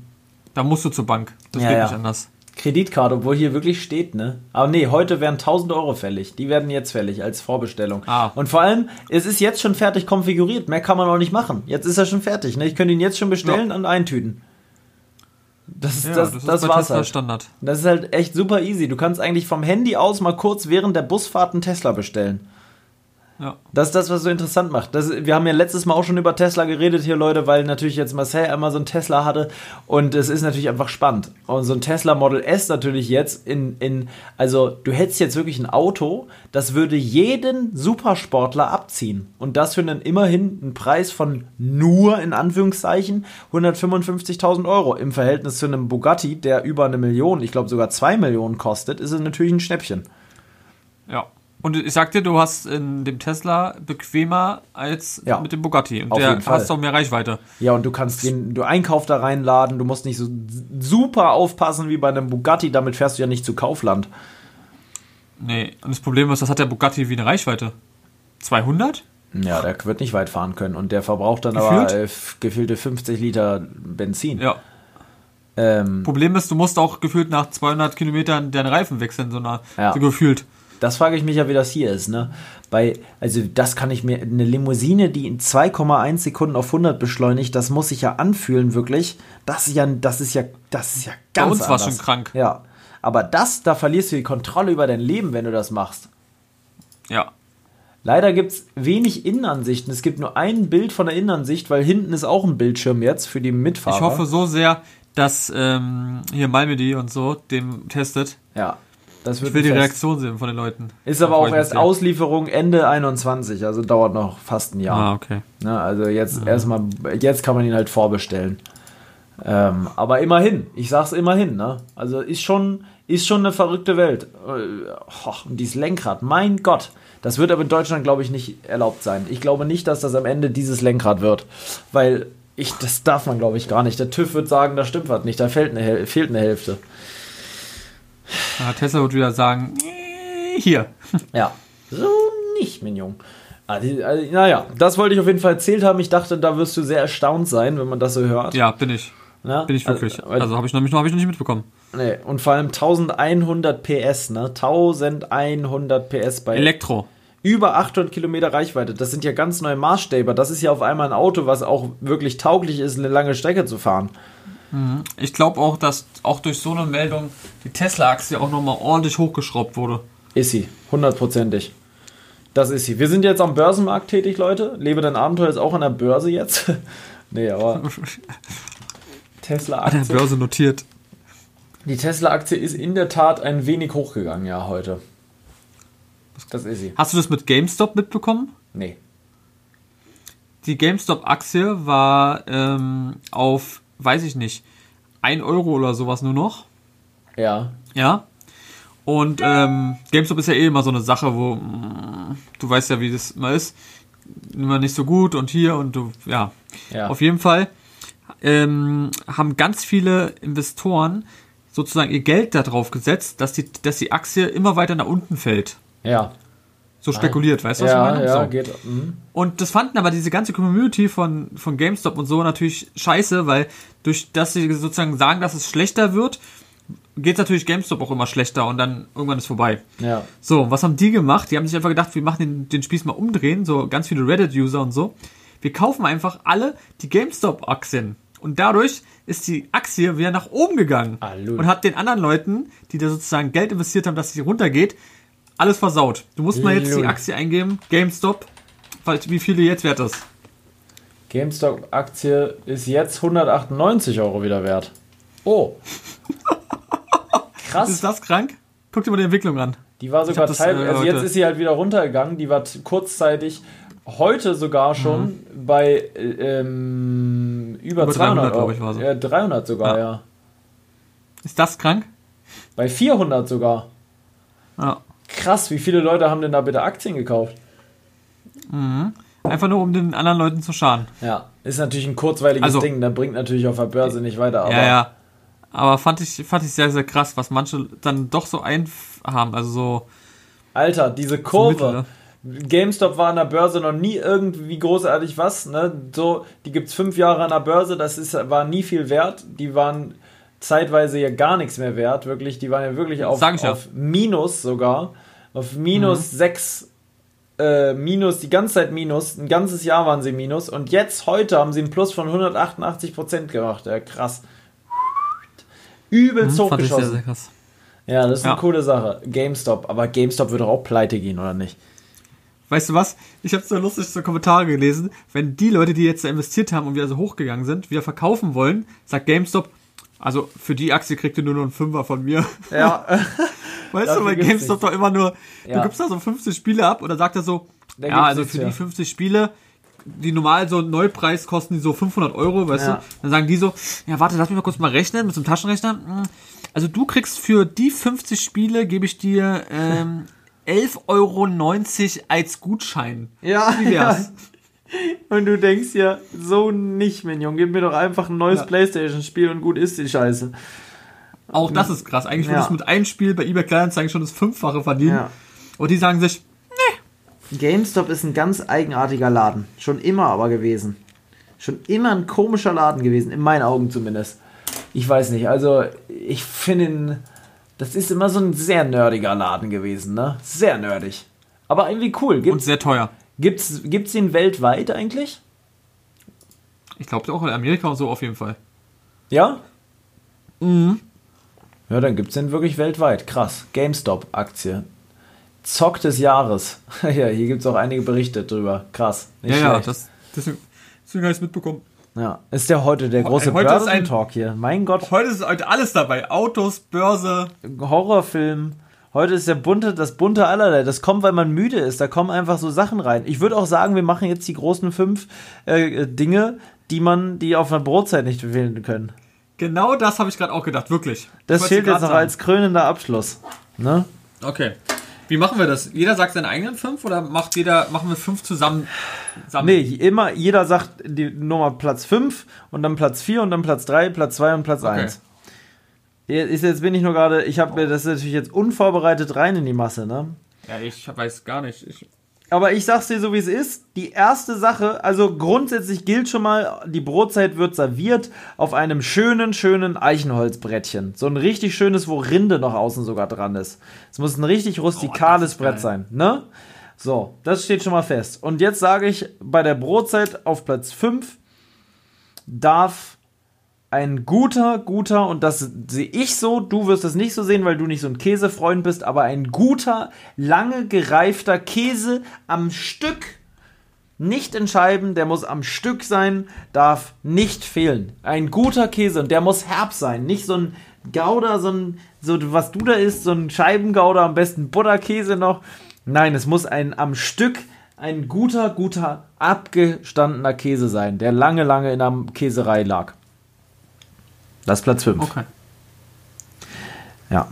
Da musst du zur Bank. Das Ja, geht ja. nicht anders. Kreditkarte, obwohl hier wirklich steht, ne? Aber nee, heute wären 1000 Euro fällig. Die werden jetzt fällig als Vorbestellung. Ah. Und vor allem, es ist jetzt schon fertig konfiguriert. Mehr kann man auch nicht machen. Jetzt ist er schon fertig, ne? Ich könnte ihn jetzt schon bestellen und eintüten. Das, Ja, das, das, das, ist bei war's Tesla halt. Standard. Das ist halt echt super easy. Du kannst eigentlich vom Handy aus mal kurz während der Busfahrt einen Tesla bestellen. Ja. Das ist das, was so interessant macht. Das, wir haben ja letztes Mal auch schon über Tesla geredet hier, Leute, weil natürlich jetzt Marcel einmal so ein Tesla hatte und es ist natürlich einfach spannend. Und so ein Tesla Model S natürlich jetzt in, in also du hättest jetzt wirklich ein Auto, das würde jeden Supersportler abziehen. Und das für einen immerhin einen Preis von nur, in Anführungszeichen, 155.000 Euro. Im Verhältnis zu einem Bugatti, der über eine Million, ich glaube sogar zwei Millionen kostet, ist es natürlich ein Schnäppchen. Ja. Und ich sag dir, du hast in dem Tesla bequemer als Ja. mit dem Bugatti. Und der hast auch mehr Reichweite. Ja, und du kannst den du Einkauf da reinladen, du musst nicht so super aufpassen wie bei einem Bugatti, damit fährst du ja nicht zu Kaufland. Nee. Und das Problem ist, das hat der Bugatti wie eine Reichweite. 200? Ja, der wird nicht weit fahren können und der verbraucht dann Gefühlt? aber äh, gefühlte 50 Liter Benzin. Ja. Ähm, Problem ist, du musst auch gefühlt nach 200 Kilometern deinen Reifen wechseln, so, einer, Ja. so gefühlt. Das frage ich mich ja, wie das hier ist, ne? Bei, also das kann ich mir, eine Limousine, die in 2,1 Sekunden auf 100 beschleunigt, das muss sich ja anfühlen, wirklich. Das ist ja, das ist ja, das ist ja Bei ganz uns war's anders. schon krank. Ja. Aber das, da verlierst du die Kontrolle über dein Leben, wenn du das machst. Ja. Leider gibt es wenig Innenansichten. Es gibt nur ein Bild von der Innenansicht, weil hinten ist auch ein Bildschirm jetzt für die Mitfahrer. Ich hoffe so sehr, dass ähm, hier Malmedy und so dem testet. Ja, das wird Ich will die Fest. Reaktion sehen von den Leuten. Ist aber auch erst. Auslieferung Ende 21, also dauert noch fast ein Jahr. Ah, okay. Ne, also jetzt erstmal, jetzt kann man ihn halt vorbestellen. Ähm, aber immerhin, ich sag's immerhin, ne? Also ist schon, ist schon eine verrückte Welt. Äh, och, und dieses Lenkrad, mein Gott. Das wird aber in Deutschland, glaube ich, nicht erlaubt sein. Ich glaube nicht, dass das am Ende dieses Lenkrad wird. Weil ich, das darf man, glaube ich, gar nicht. Der TÜV wird sagen, da stimmt was nicht, da fehlt eine, fehlt eine Hälfte. Ja, Tesla wird wieder sagen, "Nee, hier. Ja. So nicht, Mignon. Ah, die, also, naja, das wollte ich auf jeden Fall erzählt haben. Ich dachte, da wirst du sehr erstaunt sein, wenn man das so hört. Ja, bin ich. Na? Bin ich wirklich. Also, Also habe ich, noch nicht- hab ich noch nicht mitbekommen. nee. Und vor allem 1100 PS, ne? 1100 PS bei Elektro. über 800 Kilometer Reichweite. Das sind ja ganz neue Maßstäbe. Das ist ja auf einmal ein Auto, was auch wirklich tauglich ist, eine lange Strecke zu fahren. Ich glaube auch, dass auch durch so eine Meldung die Tesla-Aktie auch nochmal ordentlich hochgeschraubt wurde. Ist sie, hundertprozentig. Das ist sie. Wir sind jetzt am Börsenmarkt tätig, Leute. Lebe dein Abenteuer ist auch an der Börse jetzt. nee, aber An der Tesla-Aktie. Börse notiert. Die Tesla-Aktie ist in der Tat ein wenig hochgegangen, ja, heute. Das ist sie. Hast du das mit GameStop mitbekommen? Nee. Die GameStop-Aktie war ähm, auf, weiß ich nicht, 1 Euro oder sowas nur noch. Ja. Ja. Und ähm, GameStop ist ja eh immer so eine Sache, wo mm, du weißt ja, wie das immer ist. Immer nicht so gut und hier und du, ja. Ja. Auf jeden Fall ähm, haben ganz viele Investoren sozusagen ihr Geld darauf gesetzt, dass die, dass die Aktie immer weiter nach unten fällt. Ja. So spekuliert, weißt du, was ja, ich meine? ja, so. geht. Mhm. Und das fanden aber diese ganze Community von, von GameStop und so natürlich scheiße, weil durch dass sie sozusagen sagen, dass es schlechter wird, geht natürlich GameStop auch immer schlechter und dann irgendwann ist vorbei. Ja. So, was haben die gemacht? Die haben sich einfach gedacht, wir machen den, den Spieß mal umdrehen, so ganz viele Reddit-User und so. Wir kaufen einfach alle die GameStop-Aktien. Und dadurch ist die Aktie wieder nach oben gegangen. Lul. und hat den anderen Leuten, die da sozusagen Geld investiert haben, dass sie runtergeht, alles versaut. Du musst mal jetzt die Aktie eingeben, GameStop, wie viel die jetzt wert ist. GameStop-Aktie ist jetzt 198 Euro wieder wert. Oh. Krass. Ist das krank? Guck dir mal die Entwicklung an. Die war sogar hab das, teil, äh, also jetzt ist sie halt wieder runtergegangen. Die war kurzzeitig heute sogar schon bei äh, ähm, über, Über 300 300, Euro. glaub ich, war sie. Ja, 300 sogar, Ja. ja. Ist das krank? Bei 400 sogar. Ja. Krass, wie viele Leute haben denn da bitte Aktien gekauft? Einfach nur, um den anderen Leuten zu schaden. Ja, ist natürlich ein kurzweiliges Also- Ding. Da bringt natürlich auf der Börse nicht weiter. Aber ja, ja. Aber fand ich, fand ich sehr, sehr krass, was manche dann doch so ein haben. Also so. Alter, diese Mittel, Kurve. ne? GameStop war an der Börse noch nie irgendwie großartig was. Ne? So, die gibt's fünf Jahre an der Börse, das ist, war nie viel wert. Die waren zeitweise ja gar nichts mehr wert, wirklich. Die waren ja wirklich auf, auf Minus sogar. Auf minus sechs, äh, minus, die ganze Zeit minus. Ein ganzes Jahr waren sie minus. Und jetzt, heute, haben sie einen Plus von 188% gemacht. Ja, krass. Übelst Hm, fand ich sehr, hochgeschossen. sehr krass. Ja, das ist eine Ja. coole Sache. GameStop. Aber GameStop würde auch pleite gehen, oder nicht? Weißt du was? Ich habe so lustig so Kommentare gelesen. Wenn die Leute, die jetzt da investiert haben und wieder so hochgegangen sind, wieder verkaufen wollen, sagt GameStop, also für die Aktie kriegt ihr nur noch einen Fünfer von mir. Ja. Weißt du, weil gibt's GameStop doch immer nur, Ja. du gibst da so 50 Spiele ab oder sagt er so, Da ja, also für die für. 50 Spiele, die normal so einen Neupreis kosten die so 500 Euro, weißt Ja. du? Dann sagen die so, ja, warte, lass mich mal kurz mal rechnen mit so einem Taschenrechner. Hm, Also du kriegst für die 50 Spiele, gebe ich dir ähm, 11,90 Euro als Gutschein. Ja, Wie wär's? Und du denkst ja, so nicht, Minion. Gib mir doch einfach ein neues Ja. Playstation-Spiel und gut ist die Scheiße. Auch das ist krass. Eigentlich Ja. würdest du mit einem Spiel bei eBay Kleinanzeigen schon das Fünffache verdienen. Ja. Und die sagen sich, GameStop ist ein ganz eigenartiger Laden. Schon immer aber gewesen. Schon immer ein komischer Laden gewesen, in meinen Augen zumindest. Ich weiß nicht, also ich finde. Das ist immer so ein sehr nerdiger Laden gewesen, ne? Sehr nerdig. Aber irgendwie cool. und Gibt's, sehr teuer. Gibt's, gibt's den weltweit eigentlich? Ich glaube auch in Amerika und so auf jeden Fall. Ja? Mhm. Ja, dann gibt's den wirklich weltweit. Krass. GameStop-Aktie. Zock des Jahres. ja, hier gibt's auch einige Berichte drüber. Krass. Ja, Nicht ja, schlecht. das, deswegen, deswegen habe ich es mitbekommen. Ja, ist der heute der große heute ein- Börsentalk hier. Mein Gott, Heute ist heute alles dabei. Autos, Börse. Horrorfilm. Heute ist der bunte, das bunte allerlei. Das kommt, weil man müde ist. Da kommen einfach so Sachen rein. Ich würde auch sagen, wir machen jetzt die großen fünf äh, Dinge, die man, die auf einer Brotzeit nicht wählen können. Genau das habe ich gerade auch gedacht, wirklich. Das fehlt jetzt noch als krönender Abschluss. Ne? Okay. Wie machen wir das? Jeder sagt seine eigenen fünf oder macht jeder, machen wir fünf zusammen? zusammen? Nee, immer, jeder sagt die Nummer Platz 5 und dann Platz 4 und dann Platz 3, Platz 2 und Platz Okay. 1. Ist jetzt bin ich nur gerade, ich habe mir das ist natürlich jetzt unvorbereitet rein in die Masse, ne? Ja, ich weiß gar nicht. Ich, Aber ich sag's dir so, wie es ist. Die erste Sache, also grundsätzlich gilt schon mal, die Brotzeit wird serviert auf einem schönen, schönen Eichenholzbrettchen. So ein richtig schönes, wo Rinde noch außen sogar dran ist. Es muss ein richtig rustikales ist Brett sein, ne? So, das steht schon mal fest. Und jetzt sage ich, bei der Brotzeit auf Platz 5 darf ein guter, guter, und das sehe ich so, du wirst es nicht so sehen, weil du nicht so ein Käsefreund bist, aber ein guter, lange gereifter Käse am Stück, nicht in Scheiben, der muss am Stück sein, darf nicht fehlen. Ein guter Käse, und der muss herb sein, nicht so ein Gouda, so ein, so was du da isst, so ein Scheibengouda, am besten Butterkäse noch. Nein, es muss ein am Stück ein guter, guter, abgestandener Käse sein, der lange, lange in der Käserei lag. Das ist Platz 5. okay. Ja.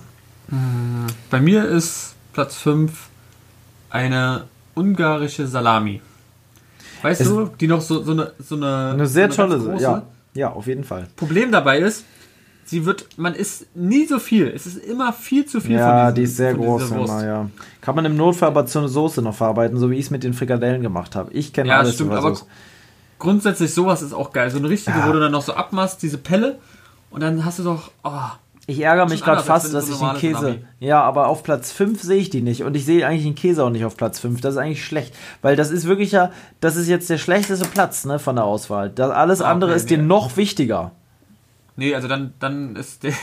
Bei mir ist Platz 5 eine ungarische Salami. Weißt Es- du, die noch so, so eine so eine, Eine sehr so eine tolle, ja. Ja, auf jeden Fall. Problem dabei ist, sie wird, man isst nie so viel. Es ist immer viel zu viel Ja, von diesem, die ist sehr groß immer, ja. Kann man im Notfall aber zu einer Soße noch verarbeiten, so wie ich es mit den Frikadellen gemacht habe. Ich kenne Ja, alles stimmt, aber Soße. grundsätzlich sowas ist auch geil. So eine richtige, Ja. wo du dann noch so abmachst, diese Pelle und dann hast du doch, oh, Ich ärgere mich gerade fast, dass so ich den Käse. Salami. Ja, aber auf Platz 5 sehe ich die nicht. Und ich sehe eigentlich den Käse auch nicht auf Platz 5. Das ist eigentlich schlecht. Weil das ist wirklich ja, das ist jetzt der schlechteste Platz ne, von der Auswahl. Das, alles Ah, andere okay, ist dir nee. noch wichtiger. nee, also dann, dann ist der,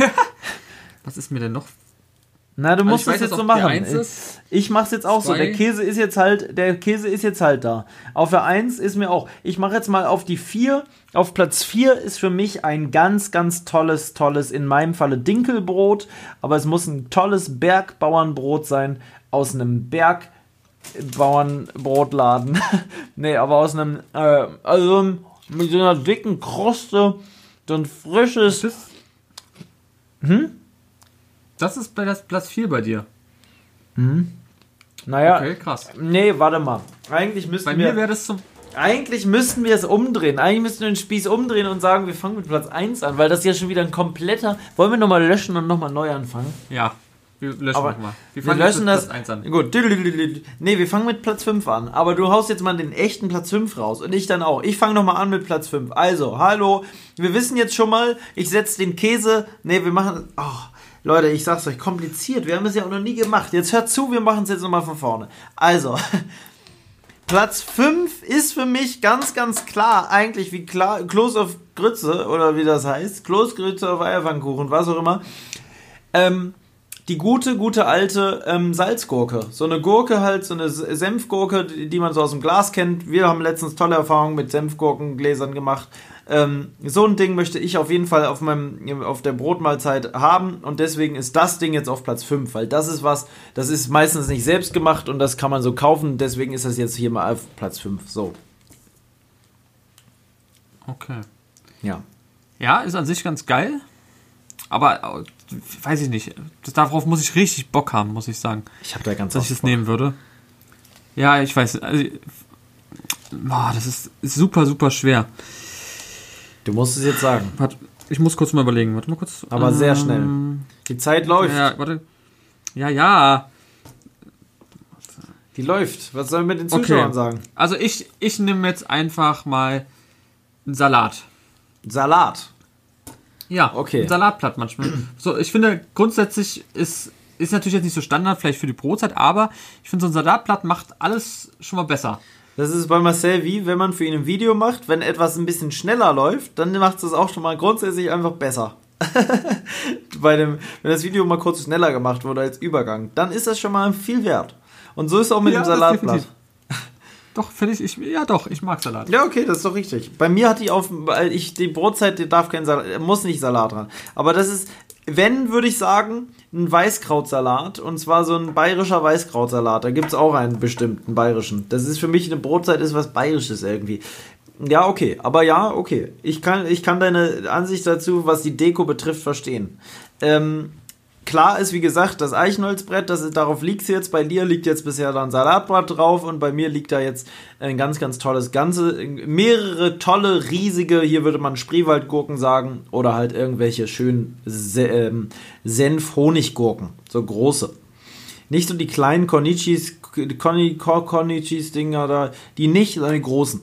was ist mir denn noch? Na, du musst Also ich es jetzt so machen. Ich mach's jetzt auch so. Zwei. Der Käse ist jetzt halt, der Käse ist jetzt halt da. Auf der 1 ist mir auch. Ich mache jetzt mal auf die 4. Auf Platz 4 ist für mich ein ganz, ganz tolles, tolles, in meinem Falle Dinkelbrot. Aber es muss ein tolles Bergbauernbrot sein aus einem Bergbauernbrotladen. nee, aber aus einem, äh, also mit so einer dicken Kruste, so ein frisches. Das, das ist bei das Platz 4 bei dir. Naja, Okay, krass. nee, warte mal. Eigentlich müssten Bei wir. mir wäre das zum, Eigentlich müssten wir es umdrehen. Eigentlich müssten wir den Spieß umdrehen und sagen, wir fangen mit Platz 1 an, weil das ja schon wieder ein kompletter. Wollen wir nochmal löschen und nochmal neu anfangen? ja, wir löschen Aber nochmal. Wir, fangen löschen das. Platz 1 an. Gut. Nee, wir fangen mit Platz 5 an. Aber du haust jetzt mal den echten Platz 5 raus. Und ich dann auch. Ich fange nochmal an mit Platz 5. Also, hallo. Wir wissen jetzt schon mal, ich setze den Käse. Nee, wir machen. Oh, Leute, ich sag's euch, kompliziert. Wir haben es ja auch noch nie gemacht. Jetzt hört zu, wir machen es jetzt nochmal von vorne. Also. Platz 5 ist für mich ganz, ganz klar, eigentlich wie klar, Kloß auf Grütze, oder wie das heißt, Kloßgrütze auf Eierpfannkuchen, was auch immer. Ähm, die gute, gute alte ähm, Salzgurke. So eine Gurke halt, so eine Senfgurke, die die man so aus dem Glas kennt. Wir haben letztens tolle Erfahrungen mit Senfgurkengläsern gemacht. Ähm, so ein Ding möchte ich auf jeden Fall auf, meinem, auf der Brotmahlzeit haben und deswegen ist das Ding jetzt auf Platz 5, weil das ist was, das ist meistens nicht selbst gemacht und das kann man so kaufen, deswegen ist das jetzt hier mal auf Platz 5. So, Okay. ja. Ja, ist an sich ganz geil. Aber äh, weiß ich nicht. Das, darauf muss ich richtig Bock haben, muss ich sagen. Ich habe da ganz Dass ich das nehmen würde. Ja, ich weiß. Also, boah, das ist, ist super, super schwer. Du musst es jetzt sagen, Warte, ich muss kurz mal überlegen. Warte mal kurz. aber sehr Ähm, schnell. Die Zeit läuft. Ja, warte. Ja, ja. Die läuft. Was sollen wir mit den Okay. Zuschauern sagen? Also ich, ich nehme jetzt einfach mal einen Salat. Salat. Ja, Okay. ein Salatblatt manchmal. So, ich finde, grundsätzlich ist, ist natürlich jetzt nicht so Standard, vielleicht für die Brotzeit, aber ich finde, so ein Salatblatt macht alles schon mal besser. Das ist bei Marcel wie, wenn man für ihn ein Video macht, wenn etwas ein bisschen schneller läuft, dann macht es das auch schon mal grundsätzlich einfach besser. bei dem, wenn das Video mal kurz schneller gemacht wurde als Übergang, dann ist das schon mal viel wert. Und so ist es auch mit Ja, dem Salatblatt. Doch, finde ich, ich, ja doch, ich mag Salat. Ja, okay, das ist doch richtig. Bei mir hat die auf, weil ich die Brotzeit, die darf kein Salat, muss nicht Salat dran. Aber das ist, wenn, würde ich sagen, ein Weißkrautsalat. Und zwar so ein bayerischer Weißkrautsalat. Da gibt es auch einen bestimmten bayerischen. Das ist für mich eine Brotzeit, ist was bayerisches irgendwie. Ja, okay. Aber ja, okay. Ich kann, ich kann deine Ansicht dazu, was die Deko betrifft, verstehen. Ähm, klar ist, wie gesagt, das Eichenholzbrett, das darauf liegt jetzt. Bei dir liegt jetzt bisher ein Salatblatt drauf und bei mir liegt da jetzt ein ganz, ganz tolles Ganze. Mehrere tolle, riesige, hier würde man Spreewaldgurken sagen, oder halt irgendwelche schönen ähm, Senf-Honiggurken, so große. Nicht so die kleinen Konichis, Koni- Konichis-Dinger da, die nicht, sondern die großen.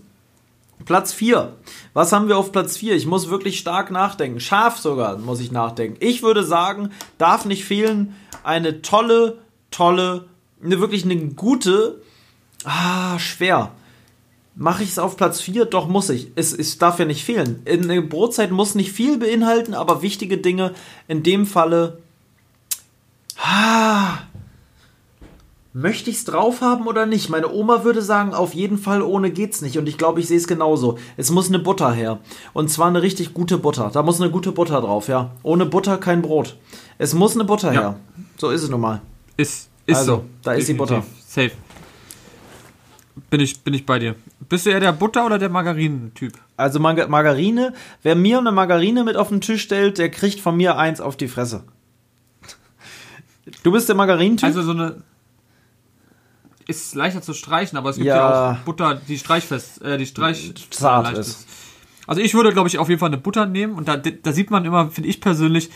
Platz 4. Was haben wir auf Platz 4? Ich muss wirklich stark nachdenken. Scharf sogar muss ich nachdenken. Ich würde sagen, darf nicht fehlen eine tolle, tolle, eine wirklich eine gute, ah, schwer. Mache ich es auf Platz 4? Doch muss ich. Es, es darf ja nicht fehlen. Eine Brotzeit muss nicht viel beinhalten, aber wichtige Dinge. In dem Falle. Möchte ich es drauf haben oder nicht? Meine Oma würde sagen, auf jeden Fall ohne geht's nicht. Und ich glaube, ich sehe es genauso. Es muss eine Butter her. Und zwar eine richtig gute Butter. Da muss eine gute Butter drauf, ja. Ohne Butter kein Brot. Es muss eine Butter Ja. her. So ist es nun mal. Ist, ist Also, so. da ist die Definitiv. Safe. Bin ich, bin ich bei dir. Bist du eher der Butter- oder der Margarinen-Typ? Also Marga- Margarine, wer mir eine Margarine mit auf den Tisch stellt, der kriegt von mir eins auf die Fresse. Du bist der Margarinentyp? Also so eine. Ist leichter zu streichen, aber es gibt Ja. ja, auch Butter, die streichfest, äh, die streich Zart leicht ist. Also ich würde, glaube ich, auf jeden Fall eine Butter nehmen und da, da sieht man immer, finde ich persönlich,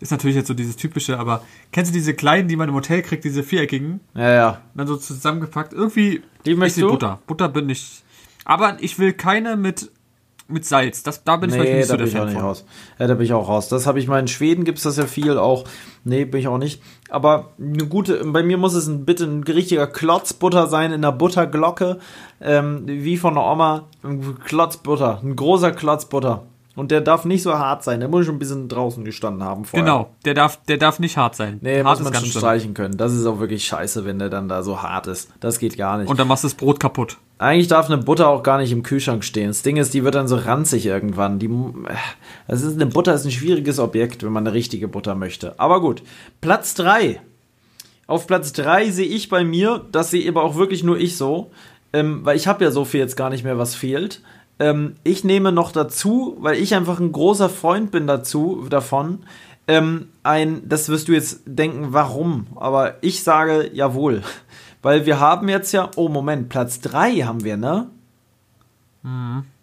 ist natürlich jetzt so dieses typische, aber kennst du diese kleinen, die man im Hotel kriegt, diese viereckigen, ja, ja. und dann so zusammengepackt? Irgendwie Die ist möchtest die du? Butter. Butter bin ich. Aber ich will keine mit, mit Salz. Das, da bin ich Nee, nicht da so der bin ich auch Fan nicht von. raus. Ja, da bin ich auch raus. Das habe ich mal in Schweden, gibt es das ja viel auch. Nee, bin ich auch nicht. Aber eine gute, bei mir muss es ein, bitte ein richtiger Klotzbutter sein, in der Butterglocke, ähm, wie von der Oma. Klotzbutter, ein großer Klotzbutter. Und der darf nicht so hart sein, der muss schon ein bisschen draußen gestanden haben vorher. Genau, der darf, der darf nicht hart sein. Nee, hart muss man schon schlimm. streichen können. Das ist auch wirklich scheiße, wenn der dann da so hart ist. Das geht gar nicht. Und dann machst du das Brot kaputt. Eigentlich darf eine Butter auch gar nicht im Kühlschrank stehen. Das Ding ist, die wird dann so ranzig irgendwann. Die, äh, das ist, eine Butter ist ein schwieriges Objekt, wenn man eine richtige Butter möchte. Aber gut. Platz 3. Auf Platz 3 sehe ich bei mir, das sehe aber auch wirklich nur ich so, ähm, weil ich habe ja so viel jetzt gar nicht mehr, was fehlt. Ähm, ich nehme noch dazu, weil ich einfach ein großer Freund bin dazu, davon, ähm, ein, das wirst du jetzt denken, warum? Aber ich sage jawohl. Weil wir haben jetzt ja, oh Moment, Platz 3 haben wir, ne?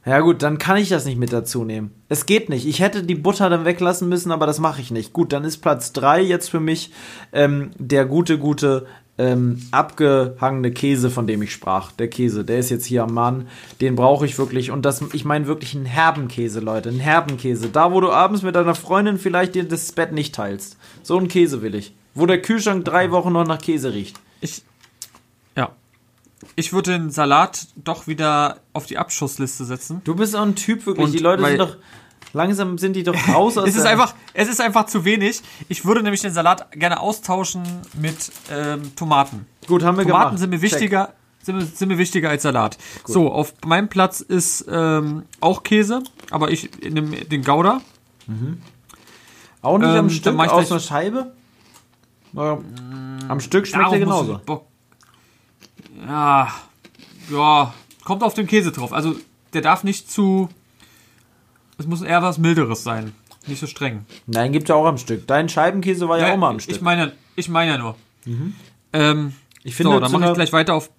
Ja gut, dann kann ich das nicht mit dazu nehmen. Es geht nicht. Ich hätte die Butter dann weglassen müssen, aber das mache ich nicht. Gut, dann ist Platz 3 jetzt für mich ähm, der gute, gute ähm, abgehangene Käse, von dem ich sprach. Der Käse, der ist jetzt hier am Mann. Den brauche ich wirklich. Und das, ich meine wirklich einen herben Käse, Leute. Einen herben Käse. Da, wo du abends mit deiner Freundin vielleicht dir das Bett nicht teilst. So einen Käse will ich. Wo der Kühlschrank drei Wochen noch nach Käse riecht. Ich, ja. Ich würde den Salat doch wieder auf die Abschussliste setzen. Du bist auch ein Typ wirklich. Und die Leute sind doch. Langsam sind die doch raus aus Es ist einfach, es ist einfach zu wenig. Ich würde nämlich den Salat gerne austauschen mit ähm, Tomaten. Gut, haben wir Tomaten gemacht. sind mir Check. wichtiger, sind mir, sind mir wichtiger als Salat. So, auf meinem Platz ist ähm, auch Käse, aber ich nehme den Gouda. Auch nicht Ähm, am Stück aus einer Scheibe? Ja, am Stück schmeckt er genauso. Ja, ja, kommt auf den Käse drauf. Also der darf nicht zu. Es muss eher was Milderes sein. Nicht so streng. Nein, gibt's ja auch am Stück. Dein Scheibenkäse war ja, auch mal am Stück. Ich meine, ich meine ja nur. Ähm, Ich finde, so, dann mache ich gleich weiter auf.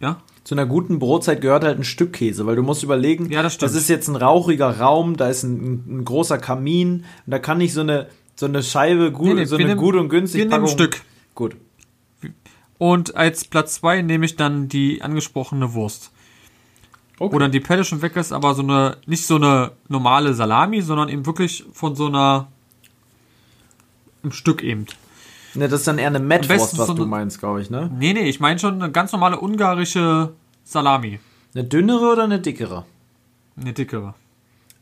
Ja? zu einer guten Brotzeit gehört halt ein Stück Käse, weil du musst überlegen, Ja, das stimmt. ist jetzt ein rauchiger Raum, da ist ein, ein, großer Kamin und da kann nicht so eine, so eine Scheibe gut, Nee, nee, so eine nehmen- gut und günstig wir nehmen ein Stück. Gut. Und als Platz 2 nehme ich dann die angesprochene Wurst. Wo dann die Pelle schon weg ist, aber so eine, nicht so eine normale Salami, sondern eben wirklich von so einer, ein Stück eben. Ne, das ist dann eher eine Mettwurst, besten was so du eine- meinst, glaube ich, ne? Nee, nee, ich meine schon eine ganz normale ungarische Salami. Eine dünnere oder eine dickere? Eine dickere.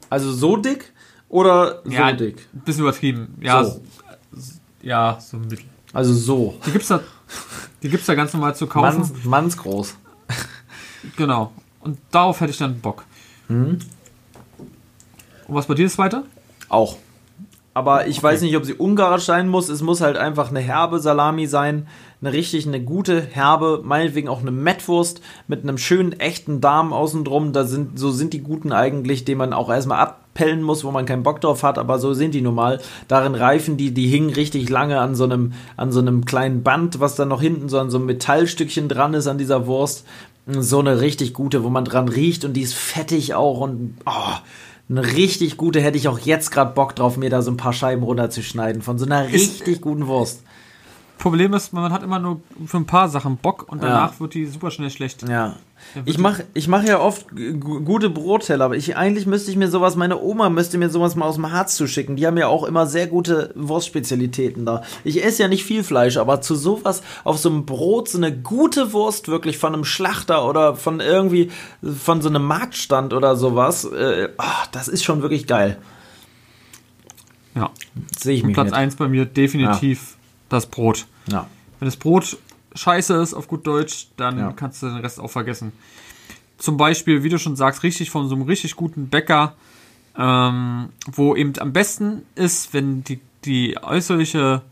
Also so dick oder so ja, dick? ein bisschen übertrieben. Ja, So. ja, so ein mittel. Also so. Die gibt's da, die gibt's da ganz normal zu kaufen. Manns, mannsgroß. Genau. Und darauf hätte ich dann Bock. Mhm. Und was bei dir ist weiter? Auch. Aber ich weiß nicht, ob sie ungarisch sein muss. Es muss halt einfach eine herbe Salami sein. Eine richtig, eine gute, herbe, meinetwegen auch eine Mettwurst mit einem schönen, echten Darm außen drum. Da sind, so sind die guten eigentlich, den man auch erstmal abpellen muss, wo man keinen Bock drauf hat, aber so sind die nun mal. Darin reifen die, die hingen richtig lange an so einem, an so einem kleinen Band, was dann noch hinten so an so einem Metallstückchen dran ist an dieser Wurst. So eine richtig gute, wo man dran riecht und die ist fettig auch und, oh, eine richtig gute hätte ich auch jetzt gerade Bock drauf, mir da so ein paar Scheiben runterzuschneiden von so einer richtig guten Wurst. Problem ist, man hat immer nur für ein paar Sachen Bock und danach ja. wird die super schnell schlecht. Ja. Ich mache ich mach ja oft gute Brotteller, aber ich, eigentlich müsste ich mir sowas, meine Oma müsste mir sowas mal aus dem Harz zuschicken. Die haben ja auch immer sehr gute Wurstspezialitäten da. Ich esse ja nicht viel Fleisch, aber zu sowas auf so einem Brot, so eine gute Wurst wirklich von einem Schlachter oder von irgendwie, von so einem Marktstand oder sowas, äh, oh, das ist schon wirklich geil. Ja. Sehe ich mich. Platz 1 bei mir definitiv ja. das Brot. Ja. Wenn das Brot scheiße ist, auf gut Deutsch, dann ja. kannst du den Rest auch vergessen. Zum Beispiel, wie du schon sagst, richtig von so einem richtig guten Bäcker, ähm, wo eben am besten ist, wenn die, die äußerliche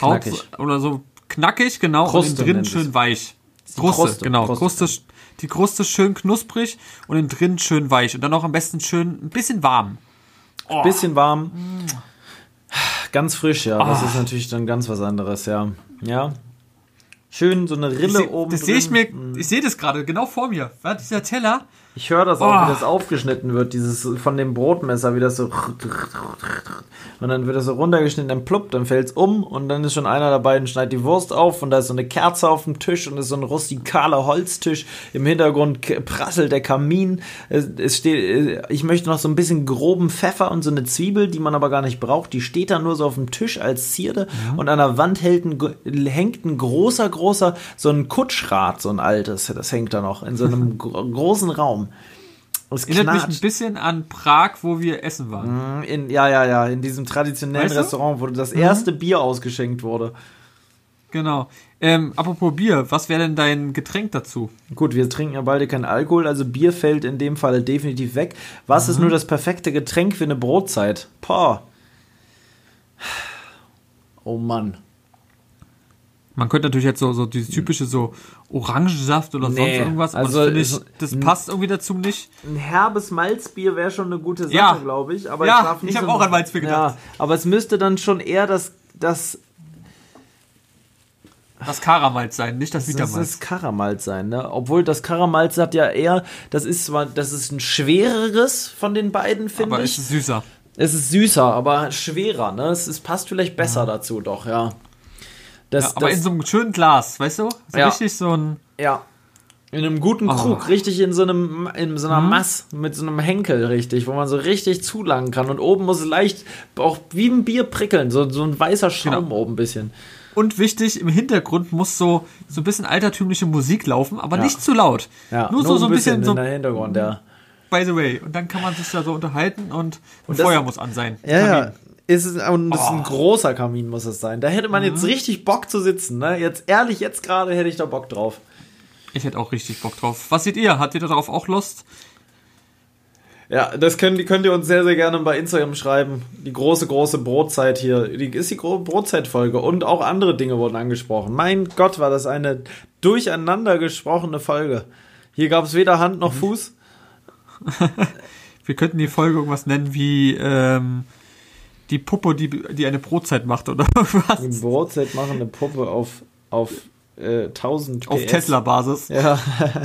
Haut oder so knackig, genau, Kruste und innen drin schön weich. Kruste, Kruste, genau. Kruste, Kruste, die Kruste schön knusprig und innen drin schön weich. Und dann auch am besten schön ein bisschen warm. Oh. Bisschen warm. Ganz frisch, ja. Oh. Das ist natürlich dann ganz was anderes, ja. Ja, Schön so eine Rille seh, oben. Das sehe ich mir, mhm. ich sehe das gerade genau vor mir. Dieser Teller? Ich höre das auch, oh. wie das aufgeschnitten wird, dieses von dem Brotmesser, wie das so und dann wird das so runtergeschnitten, dann pluppt, dann fällt es um und dann ist schon einer dabei und schneidet die Wurst auf und da ist so eine Kerze auf dem Tisch und ist so ein rustikaler Holztisch. Im Hintergrund prasselt der Kamin. Es, es steht, ich möchte noch so ein bisschen groben Pfeffer und so eine Zwiebel, die man aber gar nicht braucht. Die steht da nur so auf dem Tisch als Zierde ja. und an der Wand hält ein, hängt ein großer, großer, so ein Kutschrad, so ein altes, das hängt da noch in so einem großen Raum. Es Erinnert mich ein bisschen an Prag, wo wir essen waren. Mhm, in, ja, ja, ja, in diesem traditionellen weißt du? Restaurant, wo das erste mhm. Bier ausgeschenkt wurde. Genau. Ähm, apropos Bier, was wäre denn dein Getränk dazu? Gut, wir trinken ja beide keinen Alkohol, also Bier fällt in dem Fall definitiv weg. Was mhm. ist nur das perfekte Getränk für eine Brotzeit? Pah. Oh Mann. Man könnte natürlich jetzt so, so dieses typische so Orangensaft oder nee, sonst irgendwas, aber also das, ich, das passt irgendwie dazu nicht. Ein herbes Malzbier wäre schon eine gute Sache, ja. glaube ich. Aber ja, ich, ich habe so auch an Malzbier gedacht. Ja, aber es müsste dann schon eher das, das das Karamalz sein, nicht das Vitamalz. Das ist Karamalz sein, ne? Obwohl das Karamalz hat ja eher, das ist zwar, das ist ein schwereres von den beiden, finde ich. Aber es ist süßer. Es ist süßer, aber schwerer, ne? Es, es passt vielleicht besser ja. dazu, doch, ja. Das, ja, aber das, in so einem schönen Glas, weißt du? So ja. richtig so ein. Ja. In einem guten oh. Krug, richtig in so einem, in so einer mhm. Mass mit so einem Henkel, richtig, wo man so richtig zulangen kann. Und oben muss es leicht, auch wie ein Bier prickeln, so, so ein weißer Schaum genau. oben ein bisschen. Und wichtig, im Hintergrund muss so, so ein bisschen altertümliche Musik laufen, aber ja. nicht zu laut. Ja, nur, nur so, so ein bisschen, bisschen so. Hintergrund, ja. By the way. Und dann kann man sich da so unterhalten und, und Feuer muss an sein. Ja, ja ist es, und ist ein oh. großer Kamin, muss es sein. Da hätte man jetzt mhm. richtig Bock zu sitzen. Ne? Jetzt ehrlich, jetzt gerade hätte ich da Bock drauf. Ich hätte auch richtig Bock drauf. Was seht ihr? Habt ihr darauf auch Lust? Ja, das könnt, könnt ihr uns sehr, sehr gerne bei Instagram schreiben. Die große, große Brotzeit hier. Die ist die Brotzeitfolge. Und auch andere Dinge wurden angesprochen. Mein Gott, war das eine durcheinander gesprochene Folge. Hier gab es weder Hand noch mhm. Fuß. Wir könnten die Folge irgendwas nennen wie ähm, die Puppe, die, die eine Brotzeit macht oder was? Die Brotzeit machende Puppe auf, auf äh, 1000 PS. Auf Tesla-Basis. Ja.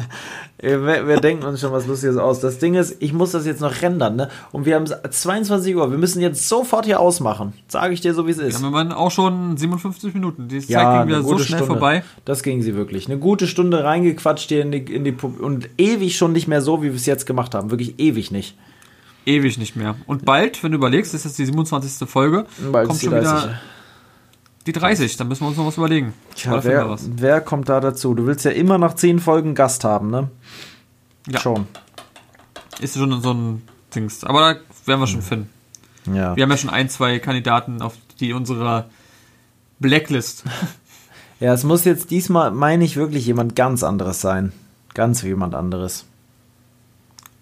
wir, wir denken uns schon was Lustiges aus. Das Ding ist, ich muss das jetzt noch rendern, ne? Und wir haben 22 Uhr. Wir müssen jetzt sofort hier ausmachen. Sage ich dir so, wie es ist. Ja, wir waren auch schon 57 Minuten. Die Zeit ja, ging wieder so schnell Stunde. vorbei. Das ging sie wirklich. Eine gute Stunde reingequatscht hier in die, in die Puppe. Und ewig schon nicht mehr so, wie wir es jetzt gemacht haben. Wirklich ewig nicht ewig nicht mehr. Und bald, wenn du überlegst, ist jetzt die 27. Folge, bald kommt schon 30. wieder die 30. Dann müssen wir uns noch was überlegen. Tja, wer, was. wer kommt da dazu? Du willst ja immer nach 10 Folgen Gast haben, ne? Ja. Schon. Ist schon so ein Dings. Aber da werden wir schon finden. Ja. Wir haben ja schon ein, zwei Kandidaten auf die unserer Blacklist. ja, es muss jetzt diesmal, meine ich, wirklich jemand ganz anderes sein. Ganz jemand anderes.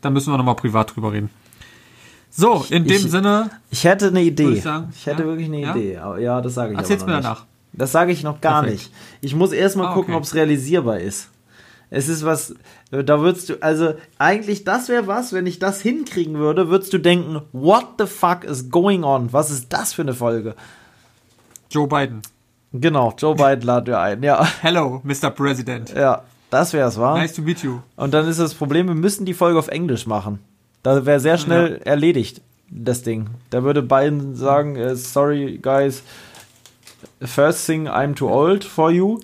Da müssen wir nochmal privat drüber reden. So, in dem Ich- Sinne, Ich hätte eine Idee. Ich, ich sagen, hätte ja? wirklich eine Ja? Idee. Ja, das sage ich erzähl's aber mir noch nicht. danach. Das sage ich noch gar Perfekt. nicht. Ich muss erstmal Ah, gucken, okay. ob es realisierbar ist. Es ist was, da würdest du, also eigentlich, das wäre was, wenn ich das hinkriegen würde, würdest du denken, what the fuck is going on? Was ist das für eine Folge? Joe Biden. Genau, Joe Biden laden wir ein. Ja, Hello, Mr. President. ja, das wäre es, war. Nice to meet you. Und dann ist das Problem, wir müssen die Folge auf Englisch machen. Da wäre sehr schnell erledigt, das Ding. Da würde Biden sagen, äh, sorry guys, first thing, I'm too old for you.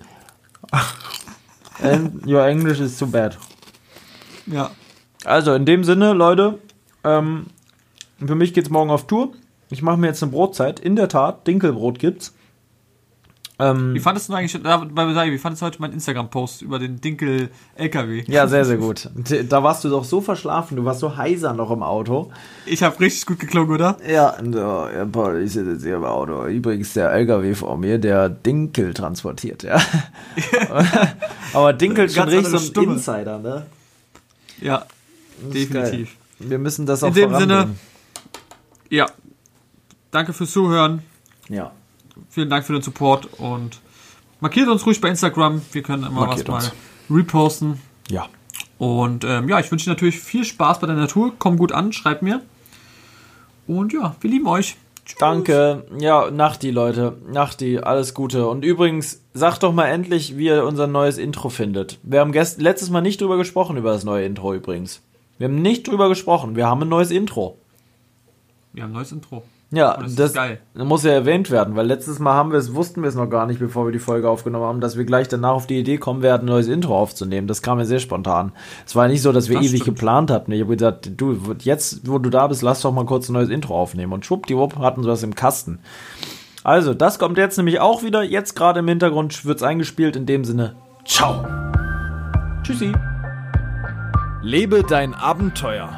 And your English is too bad. Ja. Also in dem Sinne, Leute, ähm, für mich geht's morgen auf Tour. Ich mache mir jetzt eine Brotzeit. In der Tat, Dinkelbrot gibt's. Ähm, Wie fandest du eigentlich, wie fandest du heute meinen Instagram-Post über den Dinkel-LKW? ja, sehr, sehr gut. Da warst du doch so verschlafen, du warst so heiser noch im Auto. Ich habe richtig gut geklungen, oder? Ja, äh, ja, Paul, ich sitze jetzt hier im Auto. Übrigens der LKW vor mir, der Dinkel transportiert, ja. Aber Dinkel ist schon richtig so ein. Insider, ne? Ja, definitiv. geil. Wir müssen das auch In dem voranbringen. Ja. Danke fürs Zuhören. Ja. Vielen Dank für den Support und markiert uns ruhig bei Instagram. Wir können immer Markiert was uns. mal reposten. Ja. Und ähm, ja, ich wünsche dir natürlich viel Spaß bei der Natur. Komm gut an, schreib mir. Und ja, wir lieben euch. Tschüss. Danke. Ja, Nachti, Leute. Nachti, alles Gute. Und übrigens, sagt doch mal endlich, wie ihr unser neues Intro findet. Wir haben gest letztes Mal nicht drüber gesprochen, über das neue Intro übrigens. Wir haben nicht drüber gesprochen. Wir haben ein neues Intro. Wir haben ein neues Intro. Ja, Oh, das das, ist geil. muss ja erwähnt werden, weil letztes Mal haben wir es, wussten wir es noch gar nicht, bevor wir die Folge aufgenommen haben, dass wir gleich danach auf die Idee kommen werden, ein neues Intro aufzunehmen. Das kam ja sehr spontan. Es war nicht so, dass wir Das ewig stimmt. geplant hatten. Ich habe gesagt, du, jetzt, wo du da bist, lass doch mal kurz ein neues Intro aufnehmen. Und schwuppdiwupp hatten sie was im Kasten. Also, das kommt jetzt nämlich auch wieder. Jetzt gerade im Hintergrund wird's eingespielt. In dem Sinne, ciao. Tschüssi. Lebe dein Abenteuer.